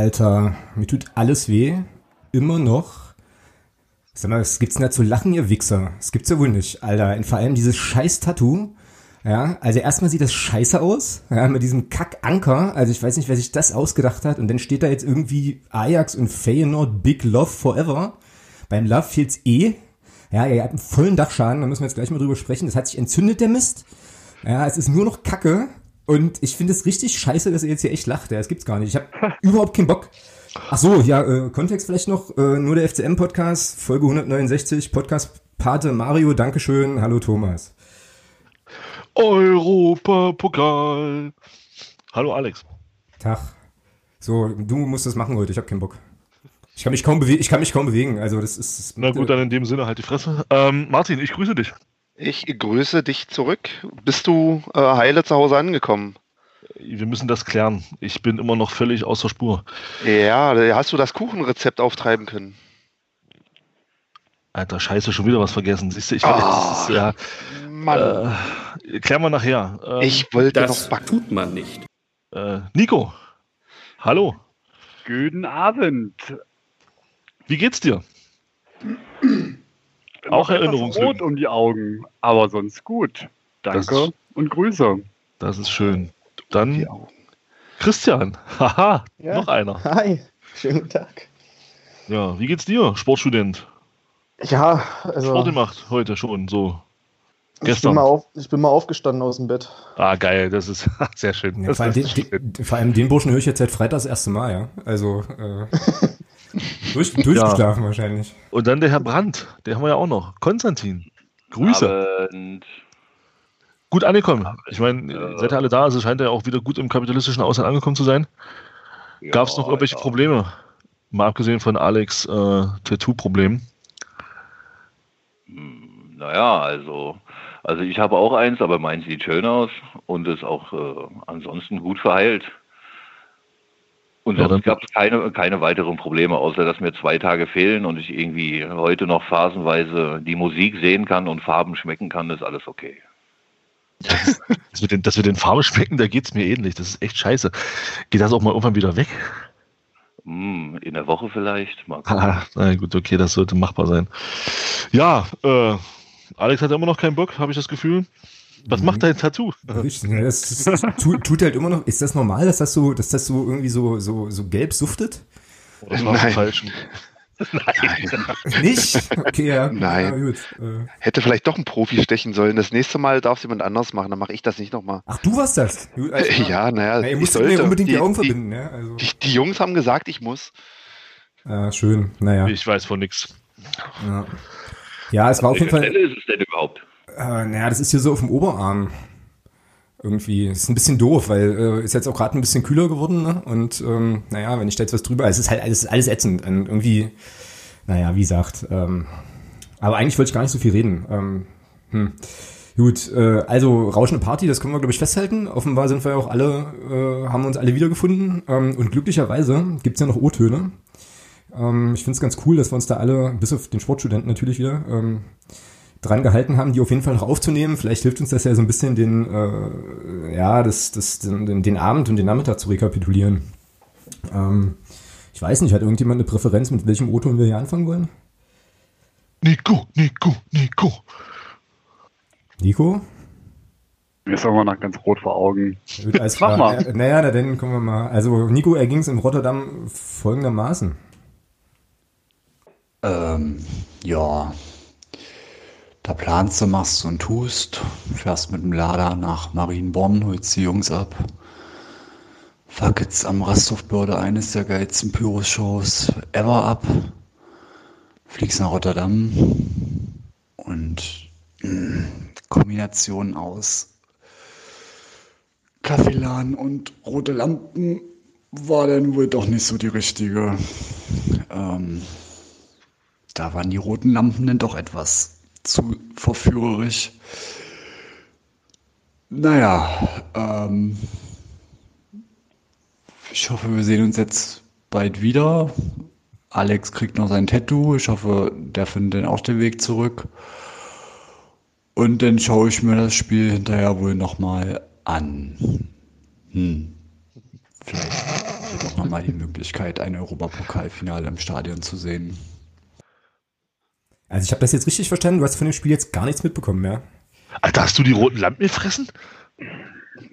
Alter, mir tut alles weh. Immer noch. Sag mal, was gibt's denn da zu lachen, ihr Wichser? Das gibt's ja wohl nicht, Alter. Und vor allem dieses scheiß Tattoo. Ja, also erstmal sieht das scheiße aus, ja, mit diesem Kack-Anker. Also ich weiß nicht, wer sich das ausgedacht hat. Und dann steht da jetzt irgendwie Ajax und Feyenoord Big Love Forever. Beim Love fehlt's eh. Ja, ihr habt einen vollen Dachschaden, da müssen wir jetzt gleich mal drüber sprechen. Das hat sich entzündet, der Mist. Ja, es ist nur noch Kacke. Und ich finde es richtig scheiße, dass ihr jetzt hier echt lacht. Ja, das gibt's gar nicht. Ich habe überhaupt keinen Bock. Ach so, ja, äh, Kontext vielleicht noch. Äh, nur der FCM-Podcast, Folge 169, Podcast Pate Mario, Dankeschön. Hallo Thomas. Europapokal. Hallo Alex. Tag. So, du musst das machen heute, ich habe keinen Bock. Ich kann mich kaum bewegen, ich kann mich kaum bewegen, also das ist... Das Na gut, dann in dem Sinne halt die Fresse. Ähm, Martin, ich grüße dich. Ich grüße dich zurück. Bist du äh, heile zu Hause angekommen? Wir müssen das klären. Ich bin immer noch völlig außer Spur. Ja, hast du das Kuchenrezept auftreiben können? Alter, scheiße, schon wieder was vergessen. Siehst du, ich weiß, Oh, das ist, ja, Mann, äh, klären wir nachher. Ähm, ich wollte Das noch backen. tut man nicht. äh, Nico, hallo. Guten Abend. Wie geht's dir? Auch Erinnerungslücken. Rot um die Augen, aber sonst gut. Danke ist- und Grüße. Das ist schön. Dann. Christian. Haha, Ja. noch einer. Hi, schönen guten Tag. Ja, wie geht's dir, Sportstudent? Ja, also Sport gemacht heute schon, so. ich bin, Gestern. mal auf, ich bin mal aufgestanden aus dem Bett. Ah, geil, das ist sehr schön. Ja, vor, allem den, den, vor allem den Burschen höre ich jetzt seit Freitag das erste Mal, ja. Also, äh, durch, durchgeschlafen wahrscheinlich. Und dann der Herr Brandt, den haben wir ja auch noch. Konstantin. Grüße. Abend. Gut angekommen. Ich meine, seid ihr alle da? Also es scheint ja auch wieder gut im kapitalistischen Ausland angekommen zu sein. Gab es noch Ja, irgendwelche ja. Probleme? Mal abgesehen von Alex äh, Tattoo-Problemen. Naja, also, also ich habe auch eins, aber meins sieht schön aus und ist auch äh, ansonsten gut verheilt. Und Ja, sonst dann- gab es keine, keine weiteren Probleme, außer dass mir zwei Tage fehlen und ich irgendwie heute noch phasenweise die Musik sehen kann und Farben schmecken kann, ist alles okay. Das mit den, das mit den Farben schmecken, da geht es mir ähnlich. Das ist echt scheiße. Geht das auch mal irgendwann wieder weg? Hm, in der Woche vielleicht. Mal. Ah, na gut, okay, das sollte machbar sein. Ja, äh, Alex hat immer noch keinen Bock, habe ich das Gefühl. Was macht dein Tattoo? Das, das tut, tut halt immer noch. Ist das normal, dass das so, dass das so irgendwie so, so, so gelb suftet? Das war Nein. falsch. Nicht? Okay, ja. Nein. Ja, gut. Äh, Hätte vielleicht doch ein Profi stechen sollen. Das nächste Mal darf es jemand anders machen, dann mache ich das nicht nochmal. Ach, du warst das? Gut, klar. Ja, naja, Na, ihr ich musstet mir sollte. unbedingt die, Die- Augen die- verbinden, ja. Also, Die, die Jungs haben gesagt, ich muss. ah, schön, naja. Ich weiß von nichts. Ja. ja, es war auf jeden Fall. Stelle ist es denn überhaupt? Äh, naja, das ist hier so auf dem Oberarm. Irgendwie. Ist ein bisschen doof, weil äh, ist jetzt auch gerade ein bisschen kühler geworden, ne? Und ähm, naja, wenn ich da jetzt was drüber, es ist halt alles, alles ätzend. Und irgendwie, naja, wie gesagt, ähm, aber eigentlich wollte ich gar nicht so viel reden. Ähm, hm. Gut, äh, also rauschende Party, das können wir, glaube ich, festhalten. Offenbar sind wir auch alle, äh, haben uns alle wiedergefunden. Ähm, und glücklicherweise gibt's ja noch O-Töne. Ähm, ich finde es ganz cool, dass wir uns da alle, bis auf den Sportstudenten natürlich wieder, ähm, dran gehalten haben, die auf jeden Fall noch aufzunehmen. Vielleicht hilft uns das ja so ein bisschen, den, äh, ja, das, das, den, den Abend und den Nachmittag zu rekapitulieren. Ähm, ich weiß nicht, hat irgendjemand eine Präferenz, mit welchem O-Ton wir hier anfangen wollen? Nico, Nico, Nico. Nico? Mir ist immer noch ganz rot vor Augen. Alles Mach mal. Äh, naja, na dann kommen wir mal. Also Nico erging es in Rotterdam folgendermaßen. Ähm, ja. Da planst du, machst und tust. Fährst mit dem Lader nach Marienborn, holst die Jungs ab. Fackelst am Rasthofbörde eines der geilsten Pyro-Shows ever ab. Fliegst nach Rotterdam. Und mh, Kombination aus Kaffeeladen und rote Lampen war dann wohl doch nicht so die richtige. Ähm, da waren die roten Lampen dann doch etwas zu verführerisch. Naja, ähm, ich hoffe, wir sehen uns jetzt bald wieder. Alex kriegt noch sein Tattoo. Ich hoffe, der findet dann auch den Weg zurück. Und dann schaue ich mir das Spiel hinterher wohl nochmal an. Hm. vielleicht doch nochmal die Möglichkeit, ein Europapokalfinale im Stadion zu sehen. Also ich habe das jetzt richtig verstanden, du hast von dem Spiel jetzt gar nichts mitbekommen mehr. Alter, hast du die roten Lampen gefressen?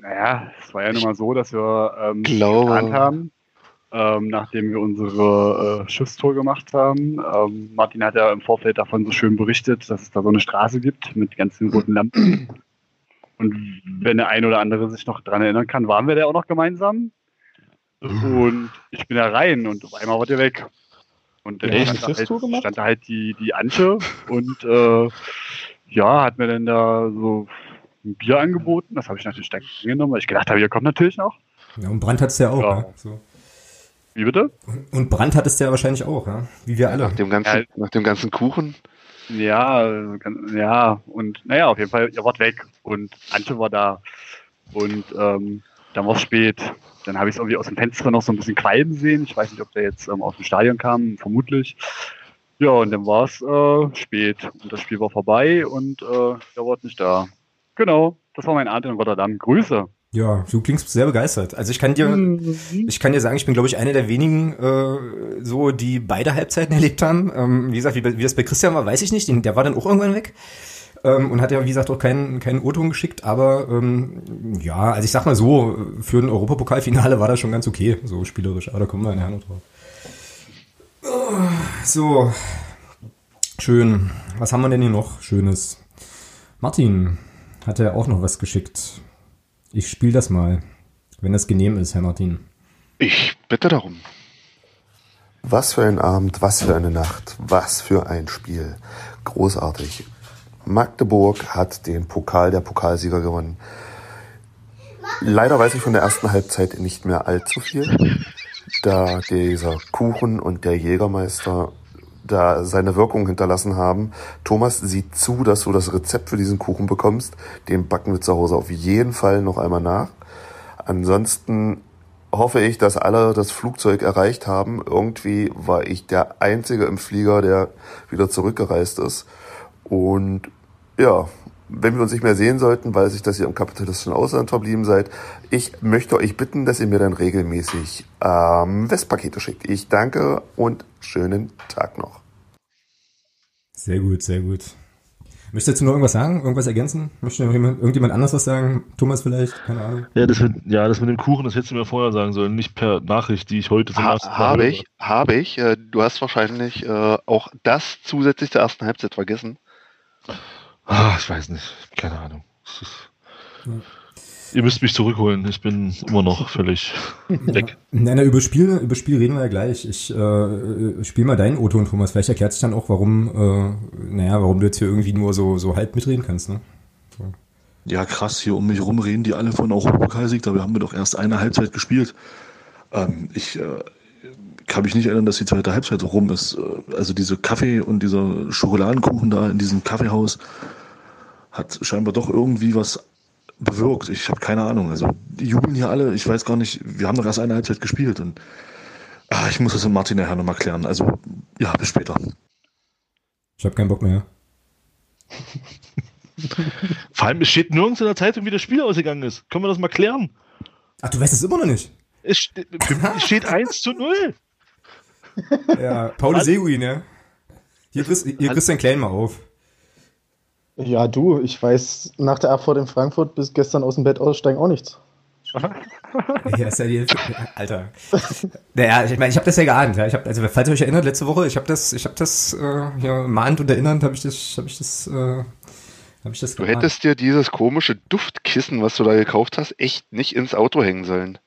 Naja, es war ja nun mal so, dass wir ähm, geplant haben, ähm, nachdem wir unsere äh, Schiffstour gemacht haben. Ähm, Martin hat ja im Vorfeld davon so schön berichtet, dass es da so eine Straße gibt mit ganz vielen roten Lampen. Und wenn der ein oder andere sich noch dran erinnern kann, waren wir da auch noch gemeinsam. Und ich bin da rein und auf einmal war der weg. Und dann Echt? stand, da halt, gemacht? stand da halt die, die Antje und äh, ja, hat mir dann da so ein Bier angeboten. Das habe ich natürlich dann genommen, weil ich gedacht habe, ihr kommt natürlich noch. Ja, und Brand hat es ja auch. Ja. Ja. So. Wie bitte? Und Brand hat es ja wahrscheinlich auch, ja? wie wir alle. Nach dem ganzen, Ja. nach dem ganzen Kuchen. Ja, ja, und naja, auf jeden Fall, ihr wart weg und Antje war da. Und ähm, dann war es spät. Dann habe ich es irgendwie aus dem Fenster noch so ein bisschen qualmen sehen. Ich weiß nicht, ob der jetzt ähm, aus dem Stadion kam, vermutlich. Ja, und dann war es äh, spät. Und das Spiel war vorbei und äh, der war nicht da. Genau, das war mein Abend in Rotterdam. Grüße. Ja, du klingst sehr begeistert. Also ich kann dir, ich kann dir sagen, ich bin, glaube ich, einer der wenigen, äh, so, die beide Halbzeiten erlebt haben. Ähm, wie gesagt, wie, wie das bei Christian war, weiß ich nicht. Der war dann auch irgendwann weg. Ähm, und hat ja, wie gesagt, auch keinen, keinen O-Ton geschickt. Aber ähm, ja, also ich sag mal so, für ein Europapokalfinale war das schon ganz okay, so spielerisch. Aber da kommen wir nachher noch drauf. So, schön. Was haben wir denn hier noch Schönes? Martin hat ja auch noch was geschickt. Ich spiele das mal, wenn das genehm ist, Herr Martin. Ich bitte darum. Was für ein Abend, was für eine Nacht, was für ein Spiel. Großartig. Magdeburg hat den Pokal der Pokalsieger gewonnen. Leider weiß ich von der ersten Halbzeit nicht mehr allzu viel, da dieser Kuchen und der Jägermeister da seine Wirkung hinterlassen haben. Thomas, sieh zu, dass du das Rezept für diesen Kuchen bekommst. Den backen wir zu Hause auf jeden Fall noch einmal nach. Ansonsten hoffe ich, dass alle das Flugzeug erreicht haben. Irgendwie war ich der Einzige im Flieger, der wieder zurückgereist ist. Und ja, wenn wir uns nicht mehr sehen sollten, weiß ich, dass ihr im kapitalistischen Ausland verblieben seid. Ich möchte euch bitten, dass ihr mir dann regelmäßig ähm, Westpakete schickt. Ich danke und schönen Tag noch. Sehr gut, sehr gut. Möchtest du noch irgendwas sagen? Irgendwas ergänzen? Möchte noch jemand, irgendjemand anders was sagen? Thomas vielleicht? Keine Ahnung. Ja das, mit, ja, das mit dem Kuchen, das hättest du mir vorher sagen sollen, nicht per Nachricht, die ich heute zum Ha, ersten Mal habe ich, habe ich. Äh, Du hast wahrscheinlich äh, auch das zusätzlich zur ersten Halbzeit vergessen. Ah, ich weiß nicht. Keine Ahnung. Ist- Ihr müsst mich zurückholen. Ich bin immer noch völlig weg. Nein, na, über Spiel, über Spiel reden wir ja gleich. Ich äh, spiel mal deinen Otto und Thomas. Vielleicht erklärt sich dann auch, warum, äh, naja, warum du jetzt hier irgendwie nur so, so halb mitreden kannst, ne? Ja, krass, hier um mich rum reden die alle von Europapokalsieg, dabei haben wir doch erst eine Halbzeit gespielt. Ähm, ich äh, kann mich nicht erinnern, dass die zweite Halbzeit rum ist. Äh, Also diese Kaffee und dieser Schokoladenkuchen da in diesem Kaffeehaus hat scheinbar doch irgendwie was bewirkt. Ich habe keine Ahnung. Also die jubeln hier alle, ich weiß gar nicht, wir haben doch erst eine Halbzeit gespielt und ah, ich muss das mit Martin nachher nochmal klären. Also ja, bis später. Ich habe keinen Bock mehr. Vor allem, es steht nirgends in der Zeitung, wie das Spiel ausgegangen ist. Können wir das mal klären? Ach, du weißt es immer noch nicht. Es steht, steht 1 zu 0. Ja, Paul Seguin, ja. Hier, Chris, hier Christian Klein mal auf. Ja, du, ich weiß nach der Abfahrt in Frankfurt bis gestern aus dem Bett aussteigen auch nichts. Ja, ist ja die, Alter. Naja, ich meine, ich habe das ja geahnt. Ja. Ich hab, also, falls ihr euch erinnert, letzte Woche, ich habe das, ich habe das äh, ja, mahnt und erinnernd, habe ich das, habe ich das, äh, habe ich das Du geahnt. hättest dir dieses komische Duftkissen, was du da gekauft hast, echt nicht ins Auto hängen sollen.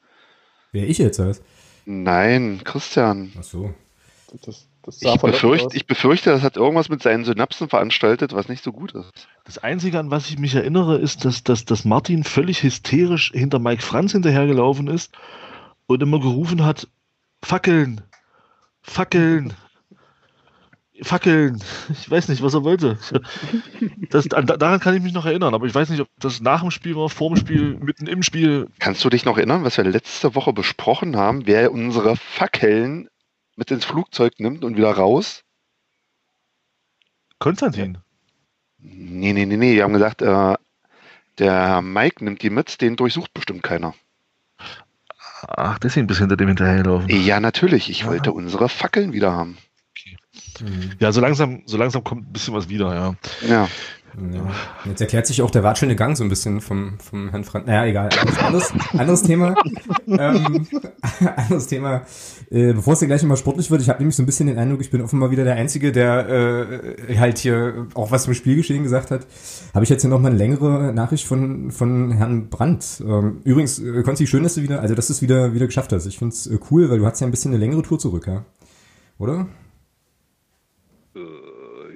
Wer ich jetzt was? Nein, Christian. Ach so. Das, Ich befürchte, ich befürchte, das hat irgendwas mit seinen Synapsen veranstaltet, was nicht so gut ist. Das Einzige, an was ich mich erinnere, ist, dass, dass, dass Martin völlig hysterisch hinter Mike Franz hinterhergelaufen ist und immer gerufen hat, Fackeln, Fackeln, Fackeln. Ich weiß nicht, was er wollte. Das, an, daran kann ich mich noch erinnern, aber ich weiß nicht, ob das nach dem Spiel war, vor dem Spiel, mitten im Spiel. Kannst du dich noch erinnern, was wir letzte Woche besprochen haben, wer unsere Fackeln mit ins Flugzeug nimmt und wieder raus? Konstantin. Nee, nee, nee, nee. Wir haben gesagt, äh, der Mike nimmt die mit, den durchsucht bestimmt keiner. Ach, deswegen bis hinter dem hinterherlaufen. Ja, natürlich. Ich wollte unsere Fackeln wieder haben. Ja, so langsam, so langsam kommt ein bisschen was wieder, ja. Ja. Ja. Jetzt erklärt sich auch der watschelnde Gang so ein bisschen vom, vom Herrn Franz. Naja, egal. Anderes, anderes Thema. ähm, anderes Thema. Äh, bevor es dir gleich immer sportlich wird, ich habe nämlich so ein bisschen den Eindruck, ich bin offenbar wieder der Einzige, der äh, halt hier auch was zum Spielgeschehen gesagt hat. Habe ich jetzt hier noch mal eine längere Nachricht von, von Herrn Brandt. Ähm, übrigens, äh, Konzi, schön, dass du wieder, also dass du es wieder, wieder geschafft hast. Ich finde es äh, cool, weil du hast ja ein bisschen eine längere Tour zurück, ja? Oder?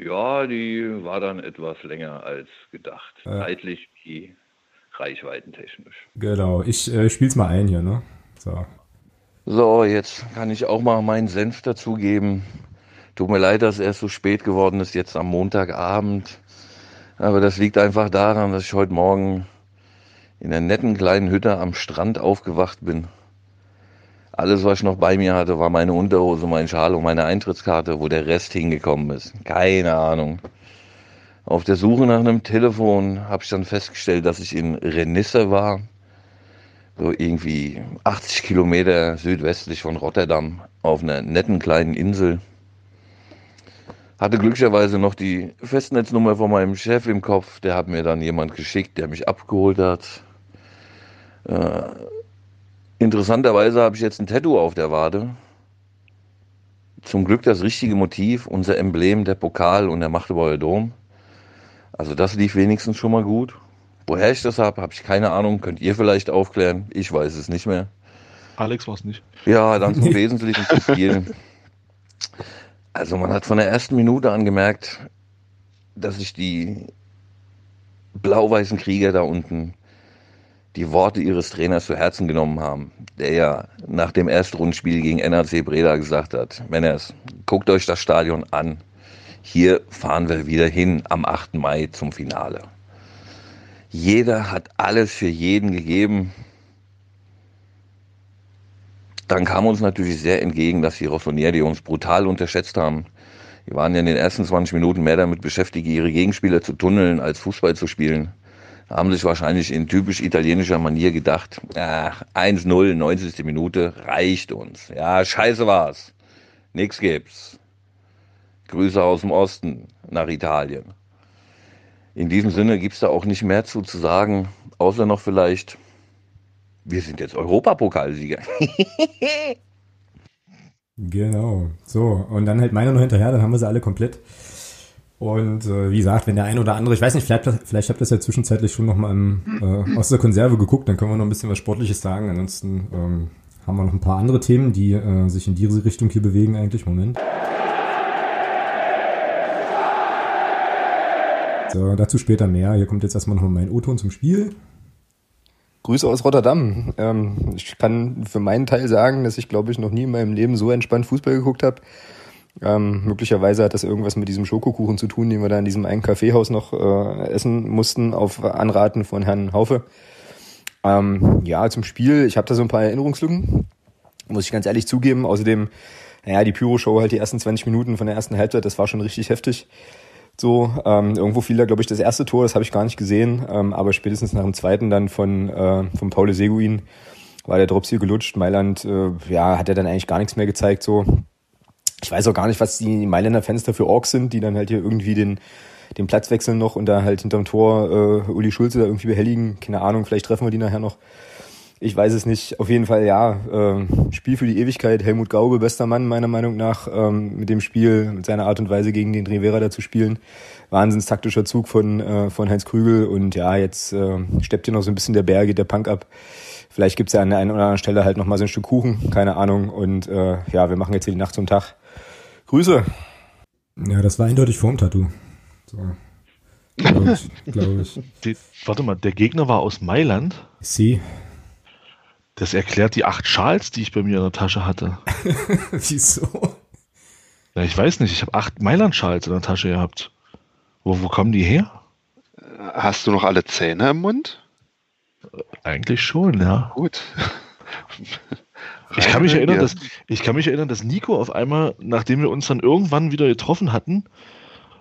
Ja, die war dann etwas länger als gedacht. Ja. Zeitlich wie reichweitentechnisch. Genau. Ich äh, spiel's mal ein hier, ne? So. So, jetzt kann ich auch mal meinen Senf dazugeben. Tut mir leid, dass es erst so spät geworden ist, jetzt am Montagabend. Aber das liegt einfach daran, dass ich heute Morgen in einer netten kleinen Hütte am Strand aufgewacht bin. Alles, was ich noch bei mir hatte, war meine Unterhose, mein Schal und meine Eintrittskarte, wo der Rest hingekommen ist. Keine Ahnung. Auf der Suche nach einem Telefon habe ich dann festgestellt, dass ich in Renisse war. So irgendwie 80 Kilometer südwestlich von Rotterdam auf einer netten kleinen Insel. Hatte glücklicherweise noch die Festnetznummer von meinem Chef im Kopf. Der hat mir dann jemand geschickt, der mich abgeholt hat. Äh, interessanterweise habe ich jetzt ein Tattoo auf der Wade. Zum Glück das richtige Motiv, unser Emblem, der Pokal und der Magdeburger Dom. Also das lief wenigstens schon mal gut. Woher ich das habe, habe ich keine Ahnung. Könnt ihr vielleicht aufklären? Ich weiß es nicht mehr. Alex war es nicht. Ja, dann zum Wesentlichen zu viel. Also man hat von der ersten Minute an gemerkt, dass sich die blau-weißen Krieger da unten die Worte ihres Trainers zu Herzen genommen haben, der ja nach dem Erstrundenspiel gegen NAC Breda gesagt hat, Männers, guckt euch das Stadion an. Hier fahren wir wieder hin am 8. Mai zum Finale. Jeder hat alles für jeden gegeben. Dann kam uns natürlich sehr entgegen, dass die Rossonieri uns brutal unterschätzt haben. Die waren ja in den ersten 20 Minuten mehr damit beschäftigt, ihre Gegenspieler zu tunneln, als Fußball zu spielen. Haben sich wahrscheinlich in typisch italienischer Manier gedacht, ach, 1-0, 90. Minute, reicht uns. Ja, scheiße war's. Nix gibt's. Grüße aus dem Osten nach Italien. In diesem Sinne gibt's da auch nicht mehr zu, zu sagen, außer noch vielleicht, wir sind jetzt Europapokalsieger. Genau. So, und dann halt meiner noch hinterher, dann haben wir sie alle komplett. Und äh, wie gesagt, wenn der ein oder andere, ich weiß nicht, vielleicht, vielleicht habt ihr das ja zwischenzeitlich schon noch mal im, äh, aus der Konserve geguckt, dann können wir noch ein bisschen was Sportliches sagen. Ansonsten ähm, haben wir noch ein paar andere Themen, die äh, sich in diese Richtung hier bewegen eigentlich. Moment. So, dazu später mehr. Hier kommt jetzt erstmal noch mein O-Ton zum Spiel. Grüße aus Rotterdam. Ähm, ich kann für meinen Teil sagen, dass ich, glaube ich, noch nie in meinem Leben so entspannt Fußball geguckt habe. Ähm, möglicherweise hat das irgendwas mit diesem Schokokuchen zu tun, den wir da in diesem einen Kaffeehaus noch äh, essen mussten, auf Anraten von Herrn Haufe. Ähm, ja, zum Spiel, ich habe da so ein paar Erinnerungslücken, muss ich ganz ehrlich zugeben. Außerdem, naja, die Pyro-Show halt die ersten 20 Minuten von der ersten Halbzeit, das war schon richtig heftig. So, ähm, irgendwo fiel da, glaube ich, das erste Tor, das habe ich gar nicht gesehen, ähm, aber spätestens nach dem zweiten dann von, äh, von Paul Seguin war der Drops hier gelutscht. Mailand, äh, ja, hat er dann eigentlich gar nichts mehr gezeigt, so. Ich weiß auch gar nicht, was die Mailänder da für Orks sind, die dann halt hier irgendwie den, den Platz wechseln noch und da halt hinterm Tor äh, Uli Schulze da irgendwie behelligen. Keine Ahnung, vielleicht treffen wir die nachher noch. Ich weiß es nicht. Auf jeden Fall ja. Äh, Spiel für die Ewigkeit. Helmut Gaube, bester Mann meiner Meinung nach, ähm, mit dem Spiel, mit seiner Art und Weise gegen den Rivera da zu spielen. Wahnsinns taktischer Zug von, äh, von Heinz Krügel und ja, jetzt äh, steppt hier noch so ein bisschen der Bär, geht der Punk ab. Vielleicht gibt's ja an der einen oder anderen Stelle halt noch mal so ein Stück Kuchen, keine Ahnung. Und äh, ja, wir machen jetzt hier die Nacht zum Tag. Grüße. Ja, das war eindeutig vorm Tattoo. So. Glaube ich. Glaub ich. Die, warte mal, der Gegner war aus Mailand. Sie. Das erklärt die acht Schals, die ich bei mir in der Tasche hatte. Wieso? Ja, ich weiß nicht, ich habe acht Mailand-Schals in der Tasche gehabt. Wo, wo kommen die her? Hast du noch alle Zähne im Mund? Eigentlich schon, ja. Gut. Ich kann mich erinnern, hier. dass ich kann mich erinnern, dass Nico auf einmal, nachdem wir uns dann irgendwann wieder getroffen hatten,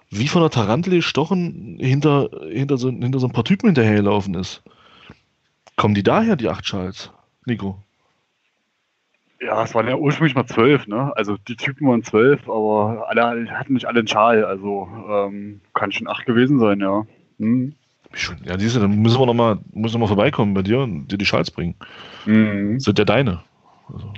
wie von der Tarantel gestochen hinter, hinter, so, hinter so ein paar Typen hinterhergelaufen ist. Kommen die daher, die acht Schals, Nico? Ja, es waren ja ursprünglich mal zwölf, ne? Also die Typen waren zwölf, aber alle hatten nicht alle einen Schal, also ähm, kann schon acht gewesen sein, ja. Hm. Schon, ja, diese, dann müssen wir noch mal, müssen wir mal vorbeikommen bei dir und dir die Schals bringen. Mhm. Sind ja deine. Also,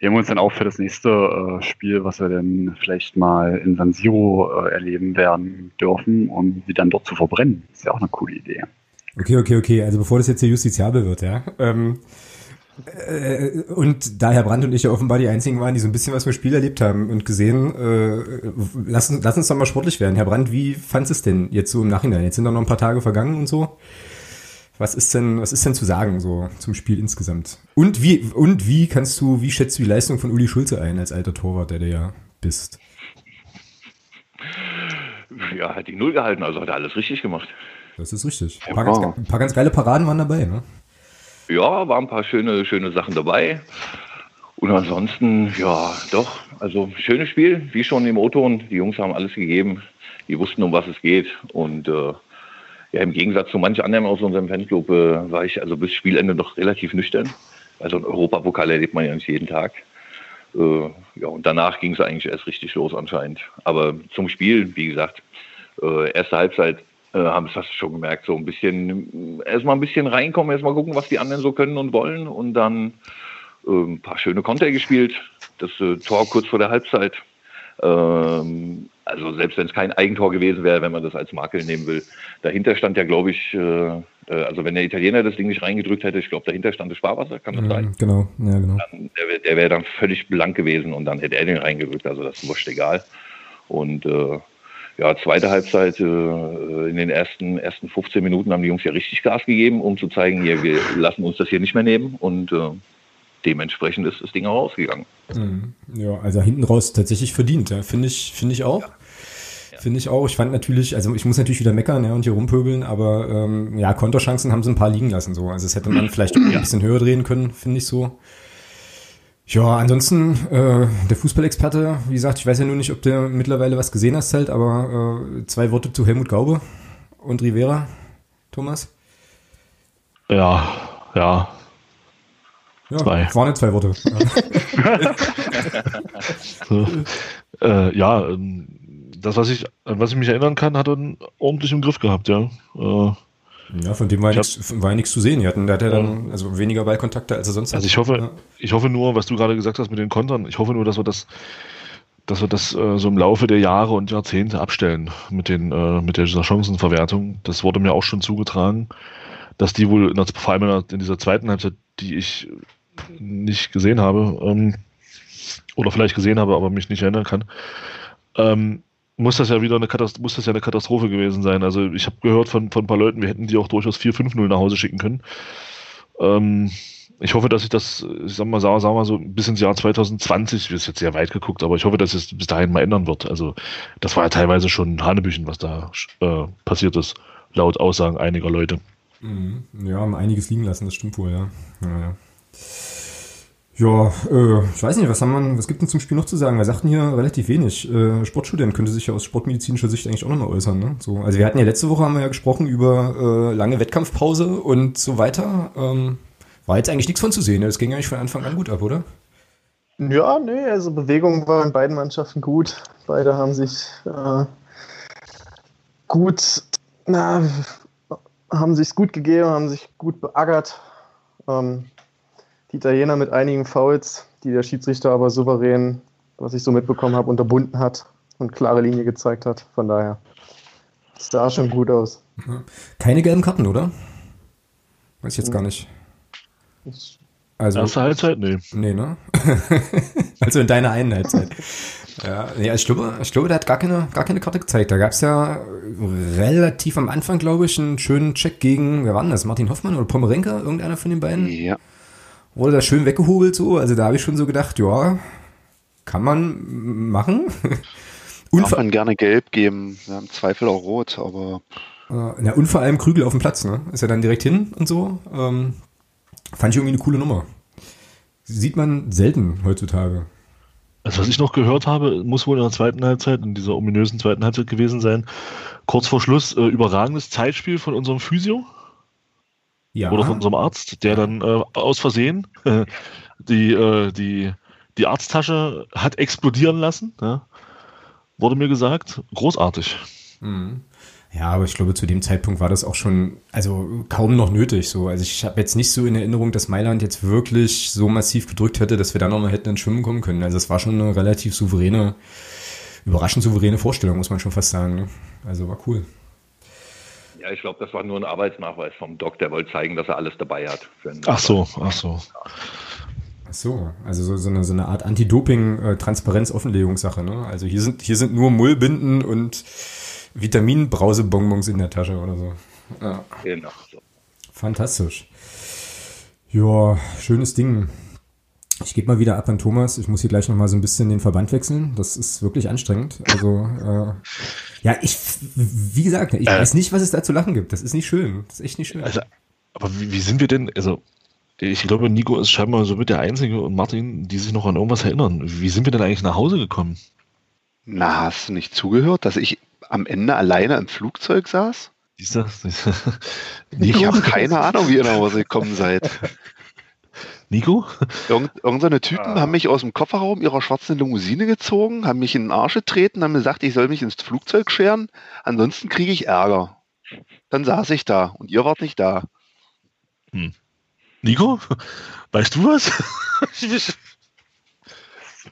wir uns dann auch für das nächste äh, Spiel, was wir dann vielleicht mal in San Siro äh, erleben werden dürfen, um sie dann dort zu verbrennen. Ist ja auch eine coole Idee. Okay, okay, okay. Also bevor das jetzt hier justiziabel wird, ja. Ähm, äh, und da Herr Brandt und ich ja offenbar die einzigen waren, die so ein bisschen was vom Spiel erlebt haben und gesehen, äh, lass, uns- lass uns doch mal sportlich werden. Herr Brandt, wie fandst es denn jetzt so im Nachhinein? Jetzt sind doch noch ein paar Tage vergangen und so. Was ist denn, was ist denn zu sagen so zum Spiel insgesamt? Und wie, und wie kannst du, wie schätzt du die Leistung von Uli Schulze ein als alter Torwart, der du ja bist? Ja, hat die Null gehalten, also hat er alles richtig gemacht. Das ist richtig. Ein paar, ganz, ein paar ganz geile Paraden waren dabei, ne? Ja, waren ein paar schöne, schöne Sachen dabei. Und ansonsten, ja, doch, also schönes Spiel, wie schon im O-Ton. Die Jungs haben alles gegeben. Die wussten, um was es geht. Und äh, ja, im Gegensatz zu manch anderen aus unserem Fanclub äh, war ich also bis Spielende noch relativ nüchtern. Also ein Europapokal erlebt man ja nicht jeden Tag. Äh, ja, und danach ging es eigentlich erst richtig los anscheinend. Aber zum Spiel, wie gesagt, äh, erste Halbzeit äh, haben es hast du schon gemerkt, so ein bisschen, erstmal ein bisschen reinkommen, erstmal gucken, was die anderen so können und wollen und dann äh, ein paar schöne Konter gespielt. Das äh, Tor kurz vor der Halbzeit. Ähm, also selbst wenn es kein Eigentor gewesen wäre, wenn man das als Makel nehmen will. Dahinter stand ja, glaube ich, äh, äh, also wenn der Italiener das Ding nicht reingedrückt hätte, ich glaube, dahinter stand das Sparwasser, kann das sein? Mhm, genau, ja, genau. Der, wär- der wäre dann völlig blank gewesen und dann hätte er den reingedrückt. Also das ist wurscht egal. Und äh, ja, zweite Halbzeit, äh, in den ersten, ersten 15 Minuten haben die Jungs ja richtig Gas gegeben, um zu zeigen, hier, wir lassen uns das hier nicht mehr nehmen. Und äh, dementsprechend ist das Ding auch ausgegangen. Mhm. Ja, also hinten raus tatsächlich verdient, ja. finde ich, finde ich auch. Finde ich auch. Ich fand natürlich, also ich muss natürlich wieder meckern ja, und hier rumpöbeln, aber ähm, ja, Konterchancen haben sie ein paar liegen lassen. so. Also es hätte man vielleicht ein bisschen höher drehen können, finde ich so. Ja, ansonsten, äh, der Fußballexperte, wie gesagt, ich weiß ja nur nicht, ob du mittlerweile was gesehen hast halt, aber äh, zwei Worte zu Helmut Gaube und Rivera, Thomas? ja, ja. Ja, Zwei. es waren ja zwei Worte. Ja. So. Äh, ja, ähm, das, was ich, an was ich mich erinnern kann, hat er ordentlich im Griff gehabt, ja. Ja, von dem war, nichts, war nichts zu sehen. Die hatten, der hat ja dann also weniger Ballkontakte, als er sonst Also hat. ich hoffe, Ja. ich hoffe nur, was du gerade gesagt hast mit den Kontern, ich hoffe nur, dass wir das, dass wir das äh, so im Laufe der Jahre und Jahrzehnte abstellen mit den, äh, mit dieser Chancenverwertung. Das wurde mir auch schon zugetragen, dass die wohl in der, vor allem in, der, in dieser zweiten Halbzeit, die ich nicht gesehen habe, ähm, oder vielleicht gesehen habe, aber mich nicht erinnern kann, ähm, muss das ja wieder eine Katastrophe, muss das ja eine Katastrophe gewesen sein. Also ich habe gehört von, von ein paar Leuten, wir hätten die auch durchaus 4-5-0 nach Hause schicken können. Ähm, ich hoffe, dass sich das, ich sag mal, sagen wir mal so bis ins Jahr 2020, ist jetzt sehr weit geguckt, aber ich hoffe, dass es bis dahin mal ändern wird. Also das war ja teilweise schon Hanebüchen, was da äh, passiert ist, laut Aussagen einiger Leute. Mhm. Ja, haben einiges liegen lassen, das stimmt wohl, ja. Ja, ja. Ja, äh, ich weiß nicht, was haben wir, was gibt denn zum Spiel noch zu sagen? Wir sagten hier relativ wenig. Äh, Sportstudent könnte sich ja aus sportmedizinischer Sicht eigentlich auch nochmal äußern, ne? So, also wir hatten ja letzte Woche haben wir ja gesprochen über äh, lange Wettkampfpause und so weiter. Ähm, war jetzt eigentlich nichts von zu sehen. ne? Das ging eigentlich von Anfang an gut ab, oder? Ja, nee, also Bewegung war in beiden Mannschaften gut. Beide haben sich äh, gut, na, haben sich's gut gegeben, haben sich gut beackert. Ähm, die Italiener mit einigen Fouls, die der Schiedsrichter aber souverän, was ich so mitbekommen habe, unterbunden hat und klare Linie gezeigt hat. Von daher sah schon gut aus. Keine gelben Karten, oder? Weiß ich jetzt gar nicht. Ich, Also, Erste Halbzeit? Nee. Nee, ne? also in deiner einen Halbzeit. Ja, ja ich, glaube, ich glaube, der hat gar keine, gar keine Karte gezeigt. Da gab es ja relativ am Anfang, glaube ich, einen schönen Check gegen, wer war denn das? Martin Hoffmann oder Pomerenka? Irgendeiner von den beiden? Ja. Wurde da schön weggehobelt so. Also da habe ich schon so gedacht, ja, kann man machen. Und, vor- man gerne gelb geben, ja, im Zweifel auch rot, aber äh, ja, und vor allem Krügel auf dem Platz, ne? Ist ja dann direkt hin und so. Ähm, fand ich irgendwie eine coole Nummer. Sieht man selten heutzutage. Also was ich noch gehört habe, muss wohl in der zweiten Halbzeit, in dieser ominösen zweiten Halbzeit gewesen sein, kurz vor Schluss äh, überragendes Zeitspiel von unserem Physio. Ja. oder von unserem Arzt, der dann äh, aus Versehen äh, die, äh, die, die Arzttasche hat explodieren lassen. Ja? Wurde mir gesagt. Großartig. Mhm. Ja, aber ich glaube, zu dem Zeitpunkt war das auch schon, also kaum noch nötig. So, also ich habe jetzt nicht so in Erinnerung, dass Mailand jetzt wirklich so massiv gedrückt hätte, dass wir da nochmal hätten ins Schwimmen kommen können. Also es war schon eine relativ souveräne, überraschend souveräne Vorstellung, muss man schon fast sagen. Ne? Also war cool. Ja, ich glaube, das war nur ein Arbeitsnachweis vom Doc, der wollte zeigen, dass er alles dabei hat. Ach so, ach so. Ach so, also so, so, eine, so eine Art Anti-Doping-Transparenz-Offenlegungssache. Ne? Also hier sind, hier sind nur Mullbinden und Vitaminbrausebonbons in der Tasche oder so. Ja. Genau. So. Fantastisch. Ja, schönes Ding. Ich gebe mal wieder ab an Thomas. Ich muss hier gleich nochmal so ein bisschen den Verband wechseln. Das ist wirklich anstrengend. Also, äh, ja, ich, wie gesagt, ich Äh. weiß nicht, was es da zu lachen gibt. Das ist nicht schön. Das ist echt nicht schön. Also, aber wie, wie sind wir denn, also ich glaube, Nico ist scheinbar so mit der Einzige und Martin, die sich noch an irgendwas erinnern. Wie sind wir denn eigentlich nach Hause gekommen? Na, hast du nicht zugehört, dass ich am Ende alleine im Flugzeug saß? Siehst du? Ich habe keine Ahnung, wie ihr nach Hause gekommen seid. Nico? Irgend, irgend so eine Typen Ah. haben mich aus dem Kofferraum ihrer schwarzen Limousine gezogen, haben mich in den Arsch getreten, haben gesagt, ich soll mich ins Flugzeug scheren, ansonsten kriege ich Ärger. Dann saß ich da und ihr wart nicht da. Nico? Weißt du was? Es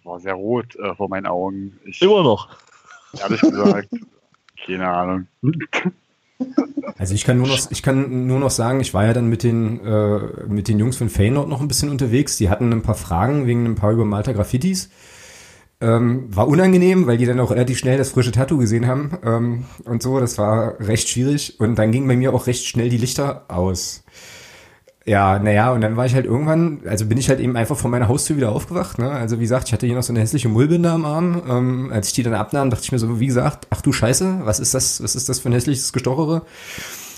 war sehr rot äh, vor meinen Augen. Ich, Immer noch. ehrlich gesagt, keine Ahnung. Also ich kann nur noch, ich kann nur noch sagen, ich war ja dann mit den, äh, mit den Jungs von Feyenoord noch ein bisschen unterwegs. Die hatten ein paar Fragen wegen ein paar übermalter Graffitis. Ähm, war unangenehm, weil die dann auch relativ schnell das frische Tattoo gesehen haben ähm, und so. Das war recht schwierig. Und dann gingen bei mir auch recht schnell die Lichter aus. Ja, naja, und dann war ich halt irgendwann, also bin ich halt eben einfach vor meiner Haustür wieder aufgewacht. Ne? Also wie gesagt, ich hatte hier noch so eine hässliche Mullbinde am Arm. Ähm, als ich die dann abnahm, dachte ich mir so, wie gesagt, ach du Scheiße, was ist das, was ist das für ein hässliches Gestochere?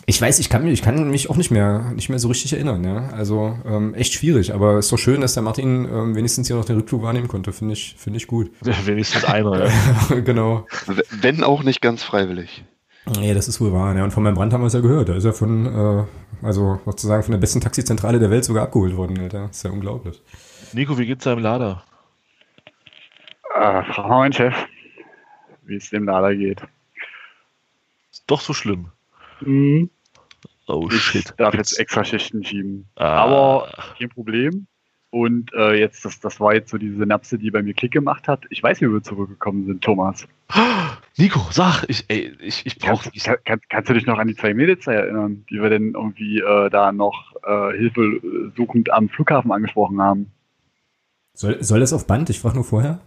Ich weiß, ich kann mich, ich kann mich auch nicht mehr, nicht mehr so richtig erinnern. Ja? Also ähm, echt schwierig, aber ist doch schön, dass der Martin ähm, wenigstens hier noch den Rückflug wahrnehmen konnte. Finde ich, finde ich gut. Ja, wenigstens einer. Ja. genau. Wenn auch nicht ganz freiwillig. Ja, das ist wohl wahr. Ja, und von meinem Brand haben wir es ja gehört. Da ist er von, äh, also sozusagen von der besten Taxizentrale der Welt sogar abgeholt worden. Alter. ist ja unglaublich. Nico, wie geht's deinem Lader? Äh, frag mal meinen Chef, wie es dem Lader geht. Ist doch so schlimm. Mhm. Oh Ich shit. darf jetzt extra Schichten schieben. Ah. Aber kein Problem. Und äh, jetzt, das, das war jetzt so diese Synapse, die bei mir Klick gemacht hat. Ich weiß, wie wir zurückgekommen sind, Thomas. Nico, sag, ich, ey, ich, ich brauch Kannst, kann, kann, kannst du dich noch an die zwei Mädels erinnern, die wir denn irgendwie äh, da noch äh, Hilfe äh, suchend am Flughafen angesprochen haben? Soll, soll das auf Band? Ich frage nur vorher.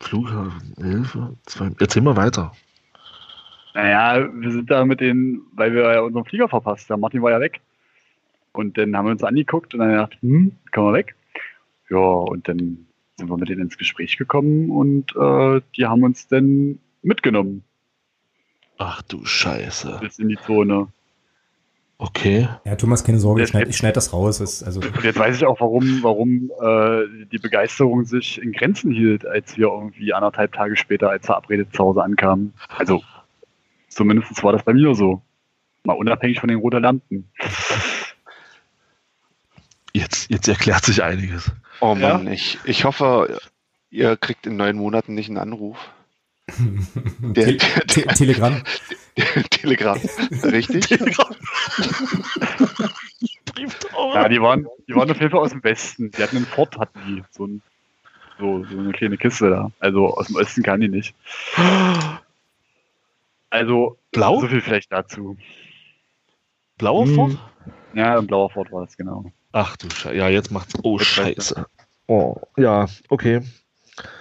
Flughafen, Hilfe, zwei. Erzähl mal weiter. Naja, wir sind da mit denen, weil wir ja unseren Flieger verpasst haben. Martin war ja weg. Und dann haben wir uns angeguckt und dann gedacht, hm, können wir weg? Ja, und dann sind wir mit denen ins Gespräch gekommen und äh, die haben uns dann mitgenommen Ach du Scheiße. bis in die Zone. Okay. Ja, Thomas, keine Sorge, ich Jetzt- schneide ich schneid das raus. Das, also, jetzt weiß ich auch, warum, warum äh, die Begeisterung sich in Grenzen hielt, als wir irgendwie anderthalb Tage später als verabredet zu Hause ankamen. Also, zumindest war das bei mir so. Mal unabhängig von den roten Lampen. Jetzt, jetzt erklärt sich einiges. Oh Ja? Mann, ich, ich hoffe, ihr kriegt in neun Monaten nicht einen Anruf. Der, Telegramm. der Telegramm. Richtig? Ja, die waren, die waren auf jeden Fall aus dem Westen. Die hatten einen Ford, hatten die. So, ein, so, so eine kleine Kiste da. Also aus dem Osten kann die nicht. Also, Blau? so viel vielleicht dazu. Blauer Hm. Ford? Ja, ein blauer Ford war das, genau. Ach du Scheiße. Ja, jetzt macht's. Oh, Jetzt. Scheiße. Oh, ja, okay.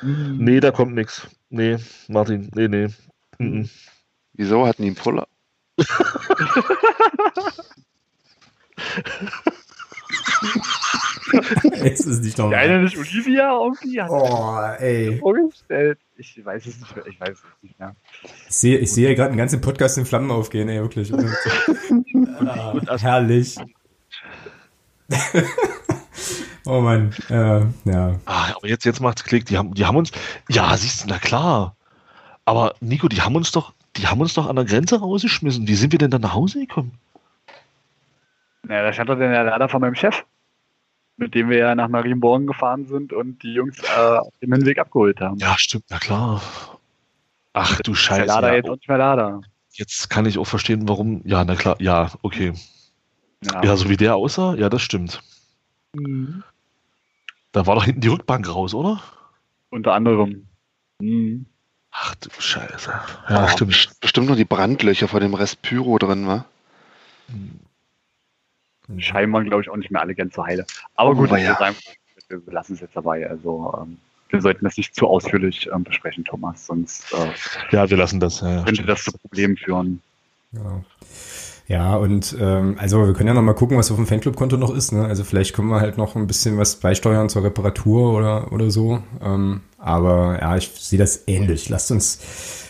Nee, da kommt nix. Nee, Martin, nee, nee. Mhm. Wieso hatten die einen Puller? Es ist nicht Die normal. eine nicht Olivia irgendwie hat Oh, ey. vorgestellt. Ich weiß es nicht mehr. Ich weiß es nicht mehr. Ich sehe, ich sehe gerade einen ganzen Podcast in Flammen aufgehen, ey, wirklich. ah, herrlich. oh Mann, äh, ja. Ah, aber jetzt, jetzt macht's Klick. Die haben, die haben uns. Ja, siehst du, na klar. Aber Nico, die haben uns doch, die haben uns doch an der Grenze rausgeschmissen. Wie sind wir denn dann nach Hause gekommen? Na, da stand doch der Lader von meinem Chef, mit dem wir ja nach Marienborn gefahren sind und die Jungs äh, auf dem Hinweg abgeholt haben. Ja, stimmt, na klar. Ach du Scheiße. der Lader ja. jetzt auch nicht mehr Lader. Jetzt kann ich auch verstehen, warum. Ja, na klar, ja, okay. Ja. Ja, so wie der aussah, ja, das stimmt. Mhm. Da war doch hinten die Rückbank raus, oder? Unter anderem. Mhm. Ach du Scheiße. Ja, Ah, stimmt. best- Bestimmt nur die Brandlöcher vor dem Rest Pyro drin, wa? Scheiben waren, glaube ich, auch nicht mehr alle ganz so heile. Aber Oh, gut, ja. würde sagen, wir belassen es jetzt dabei. Also, ähm, wir sollten das nicht zu ausführlich ähm, besprechen, Thomas, sonst äh, Ja, wir lassen das. Ja, ja, könnte stimmt. das zu Problemen führen. Genau. Ja, und ähm, also wir können ja noch mal gucken, was auf dem Fanclub-Konto noch ist. Ne? Also vielleicht können wir halt noch ein bisschen was beisteuern zur Reparatur oder, oder so. Ähm, aber ja, ich sehe das ähnlich. Lasst uns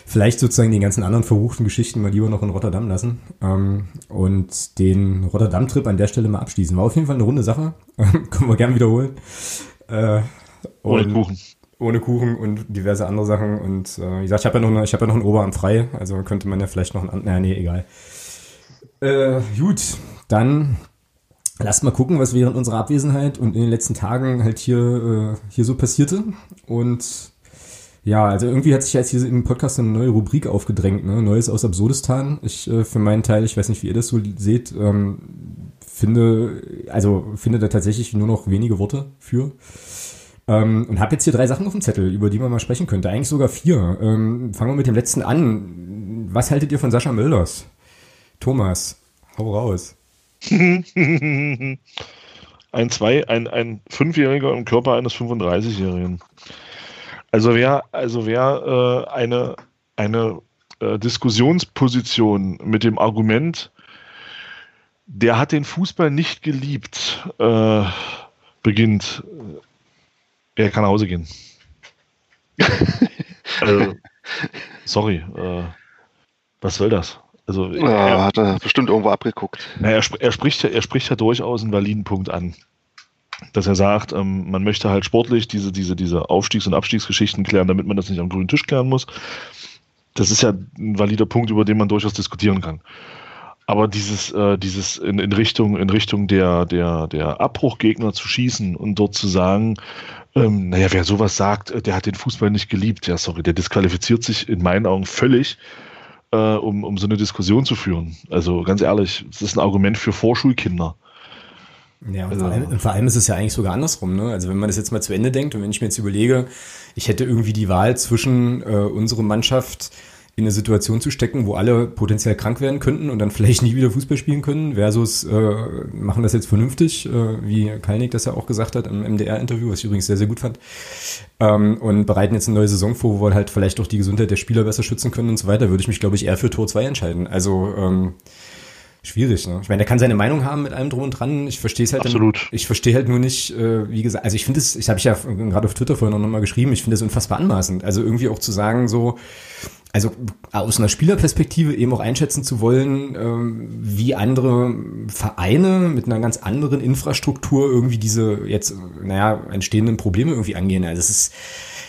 vielleicht sozusagen die ganzen anderen verruchten Geschichten mal lieber noch in Rotterdam lassen ähm, und den Rotterdam-Trip an der Stelle mal abschließen. War auf jeden Fall eine runde Sache. können wir gern wiederholen. Äh, Ohne Kuchen. ohne Kuchen und diverse andere Sachen. Und äh, wie gesagt, ich habe ja noch eine, ich habe ja noch einen Oberarm frei, also könnte man ja vielleicht noch einen. Naja, nee, egal. Äh, gut, dann lasst mal gucken, was während unserer Abwesenheit und in den letzten Tagen halt hier, äh, hier so passierte. Und ja, also irgendwie hat sich jetzt hier im Podcast eine neue Rubrik aufgedrängt, ne? Neues aus Absurdistan. Ich äh, für meinen Teil, ich weiß nicht, wie ihr das so seht, ähm, finde, also finde da tatsächlich nur noch wenige Worte für. Ähm, und habe jetzt hier drei Sachen auf dem Zettel, über die man mal sprechen könnte. Eigentlich sogar vier. Ähm, fangen wir mit dem letzten an. Was haltet ihr von Sascha Mölders? Thomas, hau raus. ein zwei, ein, ein Fünfjähriger im Körper eines 35-Jährigen. Also wer, also wer äh, eine, eine äh, Diskussionsposition mit dem Argument, der hat den Fußball nicht geliebt, äh, beginnt, äh, er kann nach Hause gehen. also, sorry, äh, was soll das? Also, Ja, er, hat er bestimmt irgendwo abgeguckt. na, er, er, spricht ja, er spricht ja durchaus einen validen Punkt an. Dass er sagt, ähm, man möchte halt sportlich diese, diese, diese Aufstiegs- und Abstiegsgeschichten klären, damit man das nicht am grünen Tisch klären muss. Das ist ja ein valider Punkt, über den man durchaus diskutieren kann. Aber dieses, äh, dieses in, in Richtung, in Richtung der, der, der Abbruchgegner zu schießen und dort zu sagen, ähm, naja, wer sowas sagt, äh, der hat den Fußball nicht geliebt, ja, sorry, der disqualifiziert sich in meinen Augen völlig, äh, um, um so eine Diskussion zu führen. Also ganz ehrlich, es ist ein Argument für Vorschulkinder. Ja, und, Also- vor allem, vor allem ist es ja eigentlich sogar andersrum. Ne? Also wenn man das jetzt mal zu Ende denkt und wenn ich mir jetzt überlege, ich hätte irgendwie die Wahl zwischen äh, unsere Mannschaft in eine Situation zu stecken, wo alle potenziell krank werden könnten und dann vielleicht nie wieder Fußball spielen können, versus äh, machen das jetzt vernünftig, äh, wie Kalnick das ja auch gesagt hat im MDR-Interview, was ich übrigens sehr, sehr gut fand, ähm, und bereiten jetzt eine neue Saison vor, wo wir halt vielleicht auch die Gesundheit der Spieler besser schützen können und so weiter, würde ich mich, glaube ich, eher für Tor 2 entscheiden. Also ähm, schwierig, ne? Ich meine, der kann seine Meinung haben mit allem drum und dran. Ich verstehe es halt. Absolut. Dann, ich verstehe halt nur nicht, äh, wie gesagt, also ich finde es, ich habe ich ja gerade auf Twitter vorhin noch mal geschrieben, ich finde es unfassbar anmaßend. Also irgendwie auch zu sagen, so, also aus einer Spielerperspektive eben auch einschätzen zu wollen, ähm, wie andere Vereine mit einer ganz anderen Infrastruktur irgendwie diese jetzt, naja, entstehenden Probleme irgendwie angehen. Also es ist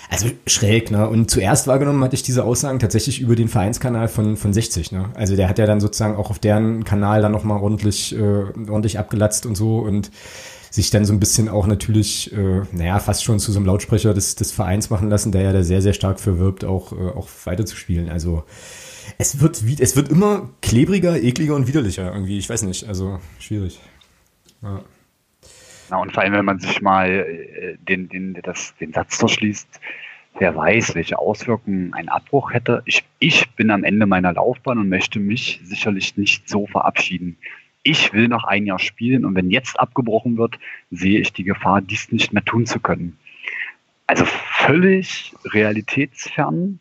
also schräg, ne? Und zuerst wahrgenommen hatte ich diese Aussagen tatsächlich über den Vereinskanal von, von 60, ne? Also der hat ja dann sozusagen auch auf deren Kanal dann nochmal ordentlich, äh, ordentlich abgelatzt und so und sich dann so ein bisschen auch natürlich, äh, naja, fast schon zu so einem Lautsprecher des, des Vereins machen lassen, der ja da sehr, sehr stark für wirbt, auch, äh, auch weiterzuspielen. Also es wird, es wird immer klebriger, ekliger und widerlicher irgendwie. Ich weiß nicht, also schwierig. Ja. Na, und vor allem, wenn man sich mal äh, den, den, das, den Satz durchliest, wer weiß, welche Auswirkungen ein Abbruch hätte. Ich, ich bin am Ende meiner Laufbahn und möchte mich sicherlich nicht so verabschieden. Ich will noch ein Jahr spielen und wenn jetzt abgebrochen wird, sehe ich die Gefahr, dies nicht mehr tun zu können. Also völlig realitätsfern,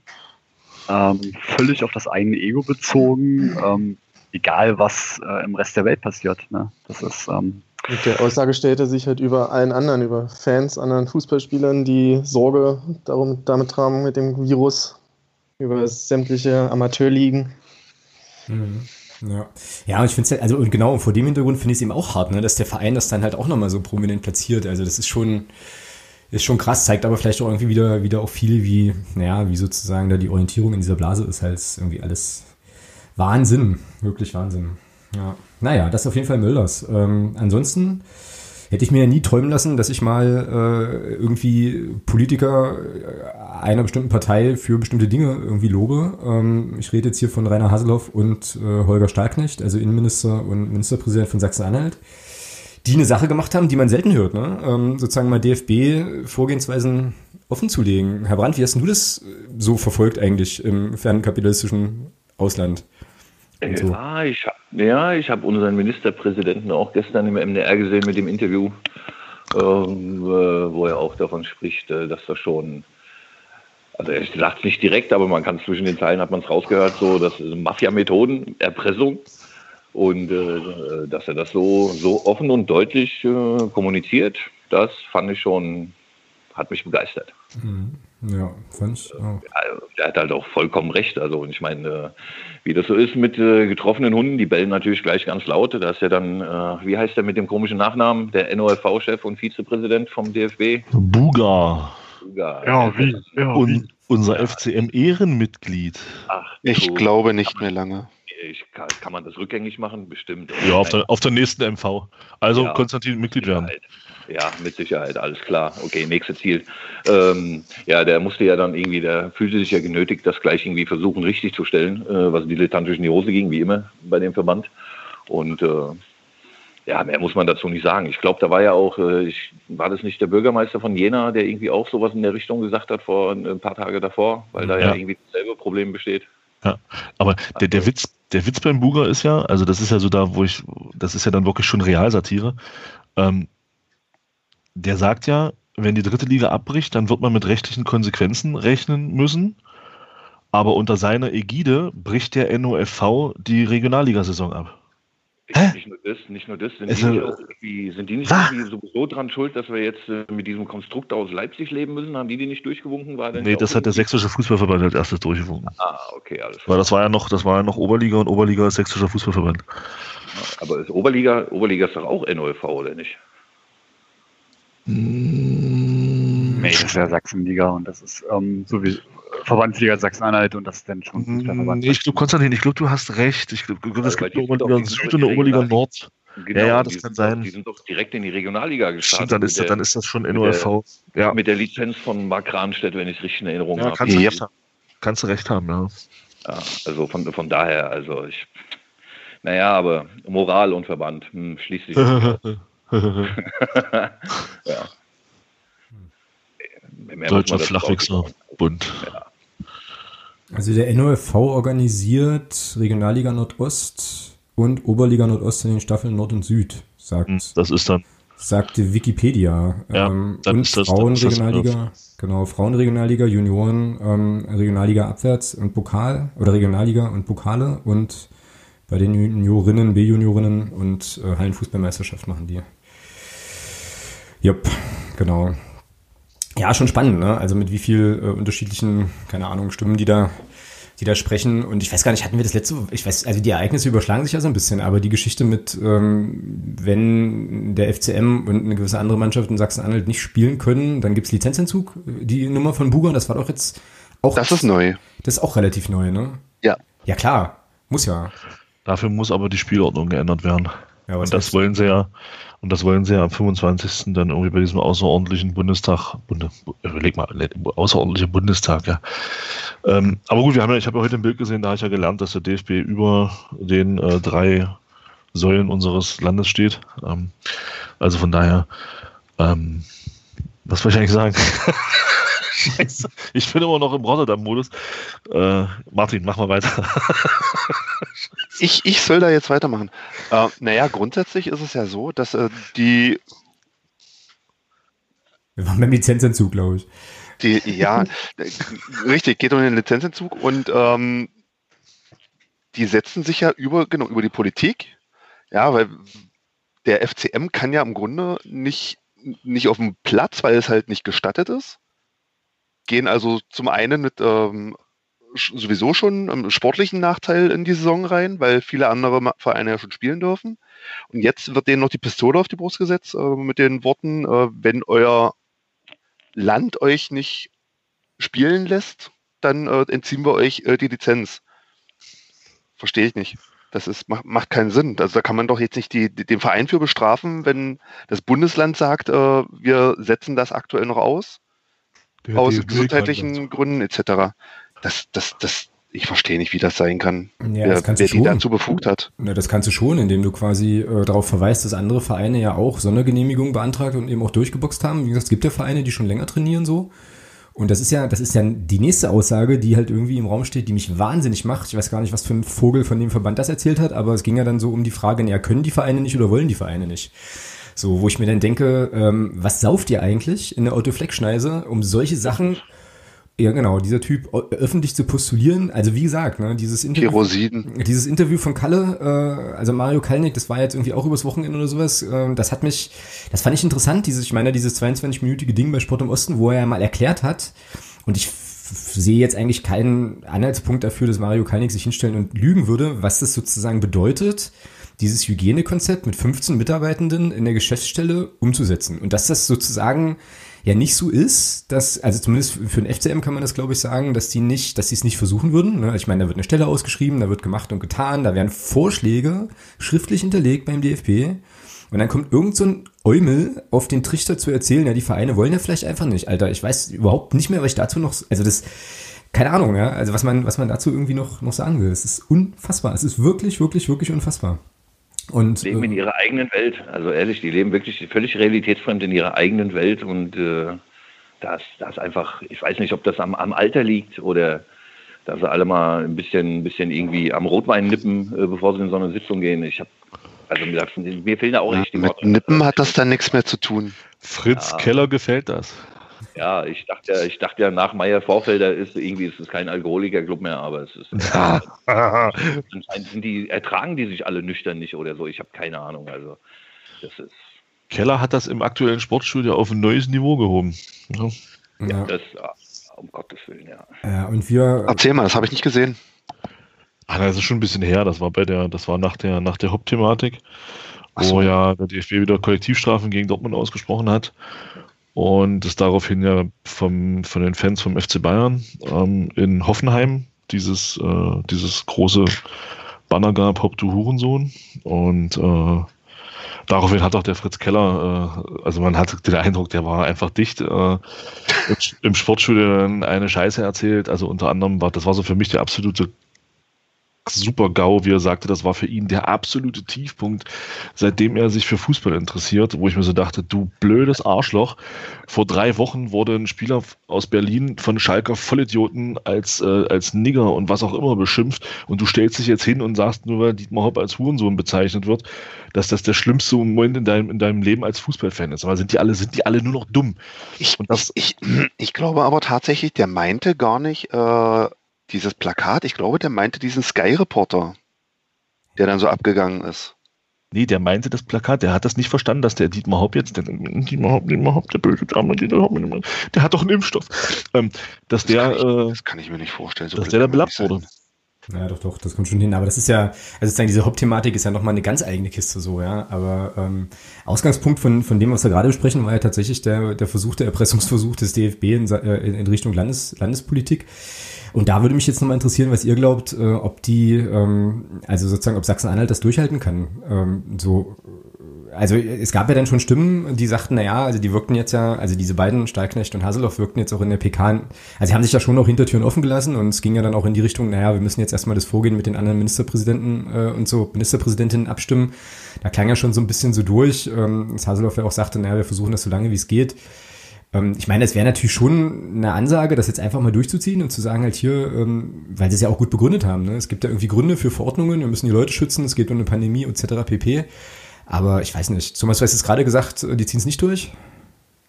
ähm, völlig auf das eigene Ego bezogen, ähm, egal was äh, im Rest der Welt passiert. Ne? Das ist ähm, Mit der Aussage stellt er sich halt über allen anderen, über Fans, anderen Fußballspielern, die Sorge darum, damit tragen mit dem Virus, über sämtliche Amateurligen. Mhm. Ja, ja, und ich finde es halt, also und genau, vor dem Hintergrund finde ich es eben auch hart, ne, dass der Verein das dann halt auch nochmal so prominent platziert. Also das ist schon, ist schon krass, zeigt aber vielleicht auch irgendwie wieder, wieder auch viel, wie, naja, wie sozusagen da die Orientierung in dieser Blase ist halt irgendwie alles Wahnsinn, wirklich Wahnsinn. Ja. naja, das ist auf jeden Fall Müllers. Ähm, ansonsten hätte ich mir ja nie träumen lassen, dass ich mal äh, irgendwie Politiker äh, einer bestimmten Partei für bestimmte Dinge irgendwie lobe. Ähm, ich rede jetzt hier von Rainer Haseloff und äh, Holger Stahlknecht, also Innenminister und Ministerpräsident von Sachsen-Anhalt, die eine Sache gemacht haben, die man selten hört. Ne? Ähm, sozusagen mal DFB-Vorgehensweisen offen zu legen. Herr Brandt, wie hast du das so verfolgt eigentlich im fernkapitalistischen Ausland? So. Ja, ich, ja, ich habe unseren Ministerpräsidenten auch gestern im MDR gesehen mit dem Interview, ähm, äh, wo er auch davon spricht, äh, dass das schon, also er sagt es nicht direkt, aber man kann zwischen den Zeilen, hat man es rausgehört, so, das sind Mafia-Methoden, Erpressung und äh, dass er das so, so offen und deutlich äh, kommuniziert, das fand ich schon, hat mich begeistert. Mhm. Ja, fand ich auch. Also, er hat halt auch vollkommen recht. Also, und ich meine, äh, wie das so ist mit äh, getroffenen Hunden, die bellen natürlich gleich ganz laut. Da ist ja dann, äh, wie heißt der mit dem komischen Nachnamen, der NOFV-Chef und Vizepräsident vom DFB? Buga. Buga. Ja, wie? Ja, wie? Und unser FCM-Ehrenmitglied. Ach, Ich du, glaube nicht mehr lange. Ich, kann, kann man das rückgängig machen? Bestimmt. Ja, auf der, auf der nächsten MV. Also Ja. Konstantin Mitglied werden. Sicherheit. Ja, mit Sicherheit, alles klar. Okay, nächstes Ziel. Ähm, ja, der musste ja dann irgendwie, der fühlte sich ja genötigt, das gleich irgendwie versuchen richtig zu stellen, äh, was dilettantisch in die Hose ging, wie immer bei dem Verband. Und äh, ja, mehr muss man dazu nicht sagen. Ich glaube, da war ja auch, äh, ich, war das nicht der Bürgermeister von Jena, der irgendwie auch sowas in der Richtung gesagt hat vor ein paar Tage davor, weil da ja, Ja. irgendwie dasselbe Problem besteht. Aber der, der Witz, der Witz beim Buga ist ja, also das ist ja so da, wo ich, das ist ja dann wirklich schon Realsatire. Ähm, der sagt ja, wenn die dritte Liga abbricht, dann wird man mit rechtlichen Konsequenzen rechnen müssen. Aber unter seiner Ägide bricht der NOFV die Regionalligasaison ab. Hä? Nicht nur das, nicht nur das. Sind, Also- die, nicht sind die nicht irgendwie sowieso dran schuld, dass wir jetzt äh, mit diesem Konstrukt aus Leipzig leben müssen? Haben die die nicht durchgewunken? War Nee, das hat der sächsische Fußballverband als erstes durchgewunken. Ah, okay, alles Weil klar. das war ja noch, das war ja noch Oberliga und Oberliga ist sächsischer Fußballverband. Aber ist Oberliga, Oberliga ist doch auch NOFV, oder nicht? Nee, das ist ja Sachsenliga und das ist ähm, so wie Verbandsliga Sachsen-Anhalt und das ist dann schon Fußballverband. Nee, ich glaube, Konstantin, ich glaube, du hast recht. Ich glaube, es Also, gibt die eine Oberliga Süd und eine Oberliga Regional- Nord. Genau, ja, die das kann sind doch- sein. Die sind doch direkt in die Regionalliga gestartet. Stimmt, dann ist, mit dann der- ist das schon mit NOFV. Ja, Mit der Lizenz von Mark Rahnstedt, wenn ich es richtig in Erinnerung ja habe. kannst, du Ja. recht haben. kannst du recht haben, ja. Ja, also von, von daher, also ich, naja, aber Moral und Verband, hm, schließlich. ja. Mehr Deutscher Flachwichser, sagen. Bund. Also der NOFV organisiert Regionalliga Nordost und Oberliga Nordost in den Staffeln Nord und Süd, sagt, Hm, Das ist dann, sagte Wikipedia. Ja, ähm, dann und ist das- dann ist das Frauenregionalliga, genau, Frauenregionalliga, Junioren, ähm, Regionalliga abwärts und Pokal oder Regionalliga und Pokale und bei den Juniorinnen, B-Juniorinnen und äh, Hallenfußballmeisterschaft machen die. Jupp, genau. Ja, schon spannend, ne? Also mit wie viel äh, unterschiedlichen, keine Ahnung, Stimmen, die da, die da sprechen. Und ich weiß gar nicht, hatten wir das letzte, ich weiß, also die Ereignisse überschlagen sich ja so ein bisschen, aber die Geschichte mit, ähm, wenn der FCM und eine gewisse andere Mannschaft in Sachsen-Anhalt nicht spielen können, dann gibt's Lizenzentzug. Die Nummer von Buga, das war doch jetzt auch. Das ist neu. Das ist auch relativ neu, ne? Ja. Ja, klar. Muss ja. Dafür muss aber die Spielordnung geändert werden. Ja, was Und das heißt- wollen sie ja, und das wollen sie ja am 25. dann irgendwie bei diesem außerordentlichen Bundestag, Bunde, überleg mal, ne, außerordentlicher Bundestag, ja. Ähm, aber gut, wir haben ja, ich habe ja heute ein Bild gesehen, da habe ich ja gelernt, dass der DFB über den äh, drei Säulen unseres Landes steht. Ähm, also von daher, ähm, was wollte ich eigentlich sagen? Scheiße, ich bin immer noch im Rotterdam-Modus. Äh, Martin, mach mal weiter. Ich, ich soll da jetzt weitermachen. Äh, naja, grundsätzlich ist es ja so, dass äh, die, Wir waren beim Lizenzentzug, glaube ich. die, ja, richtig, geht um den Lizenzentzug und ähm, die setzen sich ja über, genau, über die Politik. Ja, weil der FCM kann ja im Grunde nicht, nicht auf dem Platz, weil es halt nicht gestattet ist. Gehen also zum einen mit ähm, sowieso schon einem sportlichen Nachteil in die Saison rein, weil viele andere Vereine ja schon spielen dürfen. Und jetzt wird denen noch die Pistole auf die Brust gesetzt äh, mit den Worten, äh, wenn euer Land euch nicht spielen lässt, dann äh, entziehen wir euch äh, die Lizenz. Verstehe ich nicht. Das ist, macht, macht keinen Sinn. Also da kann man doch jetzt nicht die, den Verein für bestrafen, wenn das Bundesland sagt, äh, wir setzen das aktuell noch aus, Der aus DFB gesundheitlichen Gründen etc. Das, das, das, ich verstehe nicht, wie das sein kann. Ja, wer das wer du die dazu befugt hat. Na, das kannst du schon, indem du quasi äh, darauf verweist, dass andere Vereine ja auch Sondergenehmigungen beantragt und eben auch durchgeboxt haben. Wie gesagt, es gibt ja Vereine, die schon länger trainieren so. Und das ist ja, das ist ja die nächste Aussage, die halt irgendwie im Raum steht, die mich wahnsinnig macht. Ich weiß gar nicht, was für ein Vogel von dem Verband das erzählt hat, aber es ging ja dann so um die Frage, naja, können die Vereine nicht oder wollen die Vereine nicht? So, wo ich mir dann denke, ähm, was sauft ihr eigentlich in der Autofleckschneise, um solche Sachen, ja genau, dieser Typ öffentlich zu postulieren? Also wie gesagt, ne, dieses Interview, Kerosiden. dieses Interview von Kalle, äh, also Mario Kalnick, das war jetzt irgendwie auch übers Wochenende oder sowas, äh, das hat mich, das fand ich interessant, dieses, ich meine, dieses 22-minütige Ding bei Sport im Osten, wo er ja mal erklärt hat, und ich sehe jetzt eigentlich keinen Anhaltspunkt dafür, dass Mario Kalnick sich hinstellen und lügen würde, was das sozusagen bedeutet, dieses Hygienekonzept mit 15 Mitarbeitenden in der Geschäftsstelle umzusetzen. Und dass das sozusagen ja nicht so ist, dass, also zumindest für den FCM kann man das glaube ich sagen, dass die nicht, dass sie es nicht versuchen würden. Ne? Ich meine, da wird eine Stelle ausgeschrieben, da wird gemacht und getan, da werden Vorschläge schriftlich hinterlegt beim DFB. Und dann kommt irgend so ein Eumel auf den Trichter zu erzählen, ja, die Vereine wollen ja vielleicht einfach nicht, Alter. Ich weiß überhaupt nicht mehr, was ich dazu noch, also das, keine Ahnung, ja, also was man, was man dazu irgendwie noch, noch sagen will. Es ist unfassbar. Es ist wirklich, wirklich, wirklich unfassbar. Und, leben in äh, ihrer eigenen Welt. Also ehrlich, die leben wirklich völlig realitätsfremd in ihrer eigenen Welt und äh, das, das einfach, ich weiß nicht, ob das am, am Alter liegt oder dass sie alle mal ein bisschen, ein bisschen irgendwie am Rotwein nippen, äh, bevor sie in so eine Sitzung gehen. Ich habe, also mir, mir fehlen da auch Ja, nicht die mit Worte. Nippen hat das dann nichts mehr zu tun. Fritz Ja. Keller gefällt das. Ja, ich dachte, ja- ich dachte ja nach Meyer Vorfelder ist irgendwie ist es kein Alkoholikerclub mehr, aber es ist anscheinend sind die ertragen die sich alle nüchtern nicht oder so. Ich habe keine Ahnung. Also das ist Keller hat das im aktuellen Sportstudio auf ein neues Niveau gehoben. Ja. ja, das ah, um Gottes Willen, ja. ja, und wir, Erzähl mal, das habe ich nicht gesehen. Ah, das ist schon ein bisschen her. Das war bei der, das war nach der, nach der Hauptthematik, so. wo ja der DFB wieder Kollektivstrafen gegen Dortmund ausgesprochen hat. Und es daraufhin ja vom, von den Fans vom FC Bayern ähm, in Hoffenheim dieses, äh, dieses große Banner gab, Hop du Hurensohn. Und äh, daraufhin hat auch der Fritz Keller, äh, also man hatte den Eindruck, der war einfach dicht, äh, im, im Sportstudio dann eine Scheiße erzählt. Also unter anderem war, das war so für mich der absolute super GAU, wie er sagte, das war für ihn der absolute Tiefpunkt, seitdem er sich für Fußball interessiert, wo ich mir so dachte, du blödes Arschloch. Vor drei Wochen wurde ein Spieler aus Berlin von Schalker Vollidioten als, äh, als Nigger und was auch immer beschimpft und du stellst dich jetzt hin und sagst, nur weil Dietmar Hopp als Hurensohn bezeichnet wird, dass das der schlimmste Moment in deinem, in deinem Leben als Fußballfan ist. Aber sind die alle, sind die alle nur noch dumm? Ich, Und das- ich, ich, ich glaube aber tatsächlich, der meinte gar nicht äh, dieses Plakat. Ich glaube, der meinte diesen Sky-Reporter, der dann so abgegangen ist. Nee, der meinte das Plakat, der hat das nicht verstanden, dass der Dietmar Hopp jetzt, der Dietmar Hopp, Dietmar Hopp, der böse Dame, Dietmar Hopp, Dietmar Hopp, der hat doch einen Impfstoff. Ähm, dass Das, der, kann ich, äh, das kann ich mir nicht vorstellen. So dass der da belappt wurde. Ja, doch, doch, das kommt schon hin. Aber das ist ja, also sozusagen diese Hauptthematik ist ja nochmal eine ganz eigene Kiste so, ja. Aber ähm, Ausgangspunkt von, von dem, was wir gerade besprechen, war ja tatsächlich der, der Versuch, der Erpressungsversuch des DFB in, äh, in Richtung Landes, Landespolitik. Und da würde mich jetzt nochmal interessieren, was ihr glaubt, äh, ob die, ähm, also sozusagen, ob Sachsen-Anhalt das durchhalten kann. Ähm, so, also es gab ja dann schon Stimmen, die sagten, na ja, also die wirkten jetzt ja, also diese beiden, Stahlknecht und Haseloff, wirkten jetzt auch in der PK, also sie haben sich da schon noch Hintertüren offen gelassen und es ging ja dann auch in die Richtung, naja, wir müssen jetzt erstmal das Vorgehen mit den anderen Ministerpräsidenten äh, und so, Ministerpräsidentinnen abstimmen. Da klang ja schon so ein bisschen so durch, ähm, dass Haseloff ja auch sagte, naja, wir versuchen das so lange wie es geht. Ähm, ich meine, es wäre natürlich schon eine Ansage, das jetzt einfach mal durchzuziehen und zu sagen halt hier, ähm, weil sie es ja auch gut begründet haben. Ne? Es gibt ja irgendwie Gründe für Verordnungen, wir müssen die Leute schützen, es geht um eine Pandemie etc. pp. Aber ich weiß nicht. Thomas, du hast jetzt gerade gesagt, äh, die ziehen es nicht durch.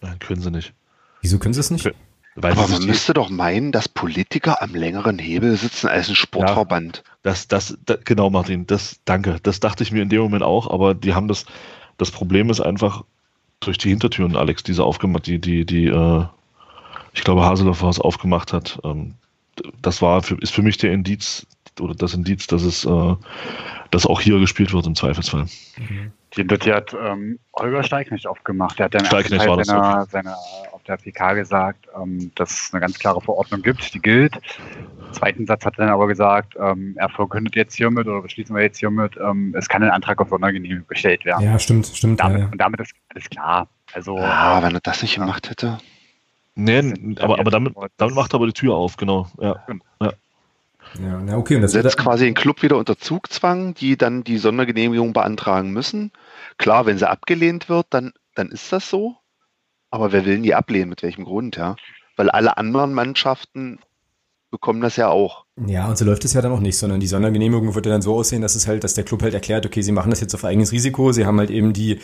Nein, können sie nicht. Wieso können sie es nicht? Weil Aber man müsste doch meinen, dass Politiker am längeren Hebel sitzen als ein Sportverband. Das, das, da- genau, Martin, das, danke. Das dachte ich mir in dem Moment auch, aber die haben das, das Problem ist einfach durch die Hintertüren, Alex, diese aufgemacht, die, die, die, äh, ich glaube, Haseloff was aufgemacht hat, ähm, das war für, ist für mich der Indiz oder das Indiz, dass es äh, dass auch hier gespielt wird im Zweifelsfall. Den Dutti hat ähm, Holger Steigknecht aufgemacht. Der hat dann im ersten Steigknecht Teil war das, seiner, seiner, auf der PK gesagt, ähm, dass es eine ganz klare Verordnung gibt, die gilt. Im zweiten Satz hat er dann aber gesagt, ähm, er verkündet jetzt hiermit oder beschließen wir jetzt hiermit, ähm, es kann ein Antrag auf Sondergenehmigung gestellt werden. Ja, stimmt, stimmt. damit, Ja, ja. Und damit ist alles klar. Also Ah, wenn er das nicht gemacht hätte. Nee, aber, dann aber damit, damit macht er aber die Tür auf, genau. Ja. ja, na okay. Und das setzt quasi den Club wieder unter Zugzwang, die dann die Sondergenehmigung beantragen müssen. Klar, wenn sie abgelehnt wird, dann, dann ist das so. Aber wer will denn die ablehnen? Mit welchem Grund, ja? Weil alle anderen Mannschaften bekommen das ja auch. Ja, und so läuft es ja dann auch nicht, sondern die Sondergenehmigung wird ja dann so aussehen, dass es halt, dass der Club halt erklärt, okay, sie machen das jetzt auf eigenes Risiko, sie haben halt eben die,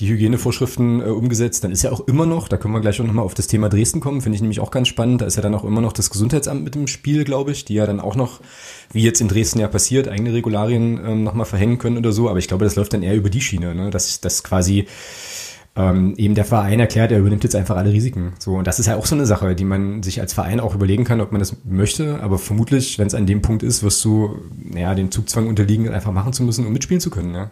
die Hygienevorschriften äh, umgesetzt, dann ist ja auch immer noch, da können wir gleich auch nochmal auf das Thema Dresden kommen, finde ich nämlich auch ganz spannend, da ist ja dann auch immer noch das Gesundheitsamt mit im Spiel, glaube ich, die ja dann auch noch, wie jetzt in Dresden ja passiert, eigene Regularien ähm, nochmal verhängen können oder so, aber ich glaube, das läuft dann eher über die Schiene, ne? dass, dass quasi ähm, eben der Verein erklärt, er übernimmt jetzt einfach alle Risiken. So, und das ist ja auch so eine Sache, die man sich als Verein auch überlegen kann, ob man das möchte. Aber vermutlich, wenn es an dem Punkt ist, wirst du naja, den Zugzwang unterliegen, einfach machen zu müssen, um mitspielen zu können. Ja?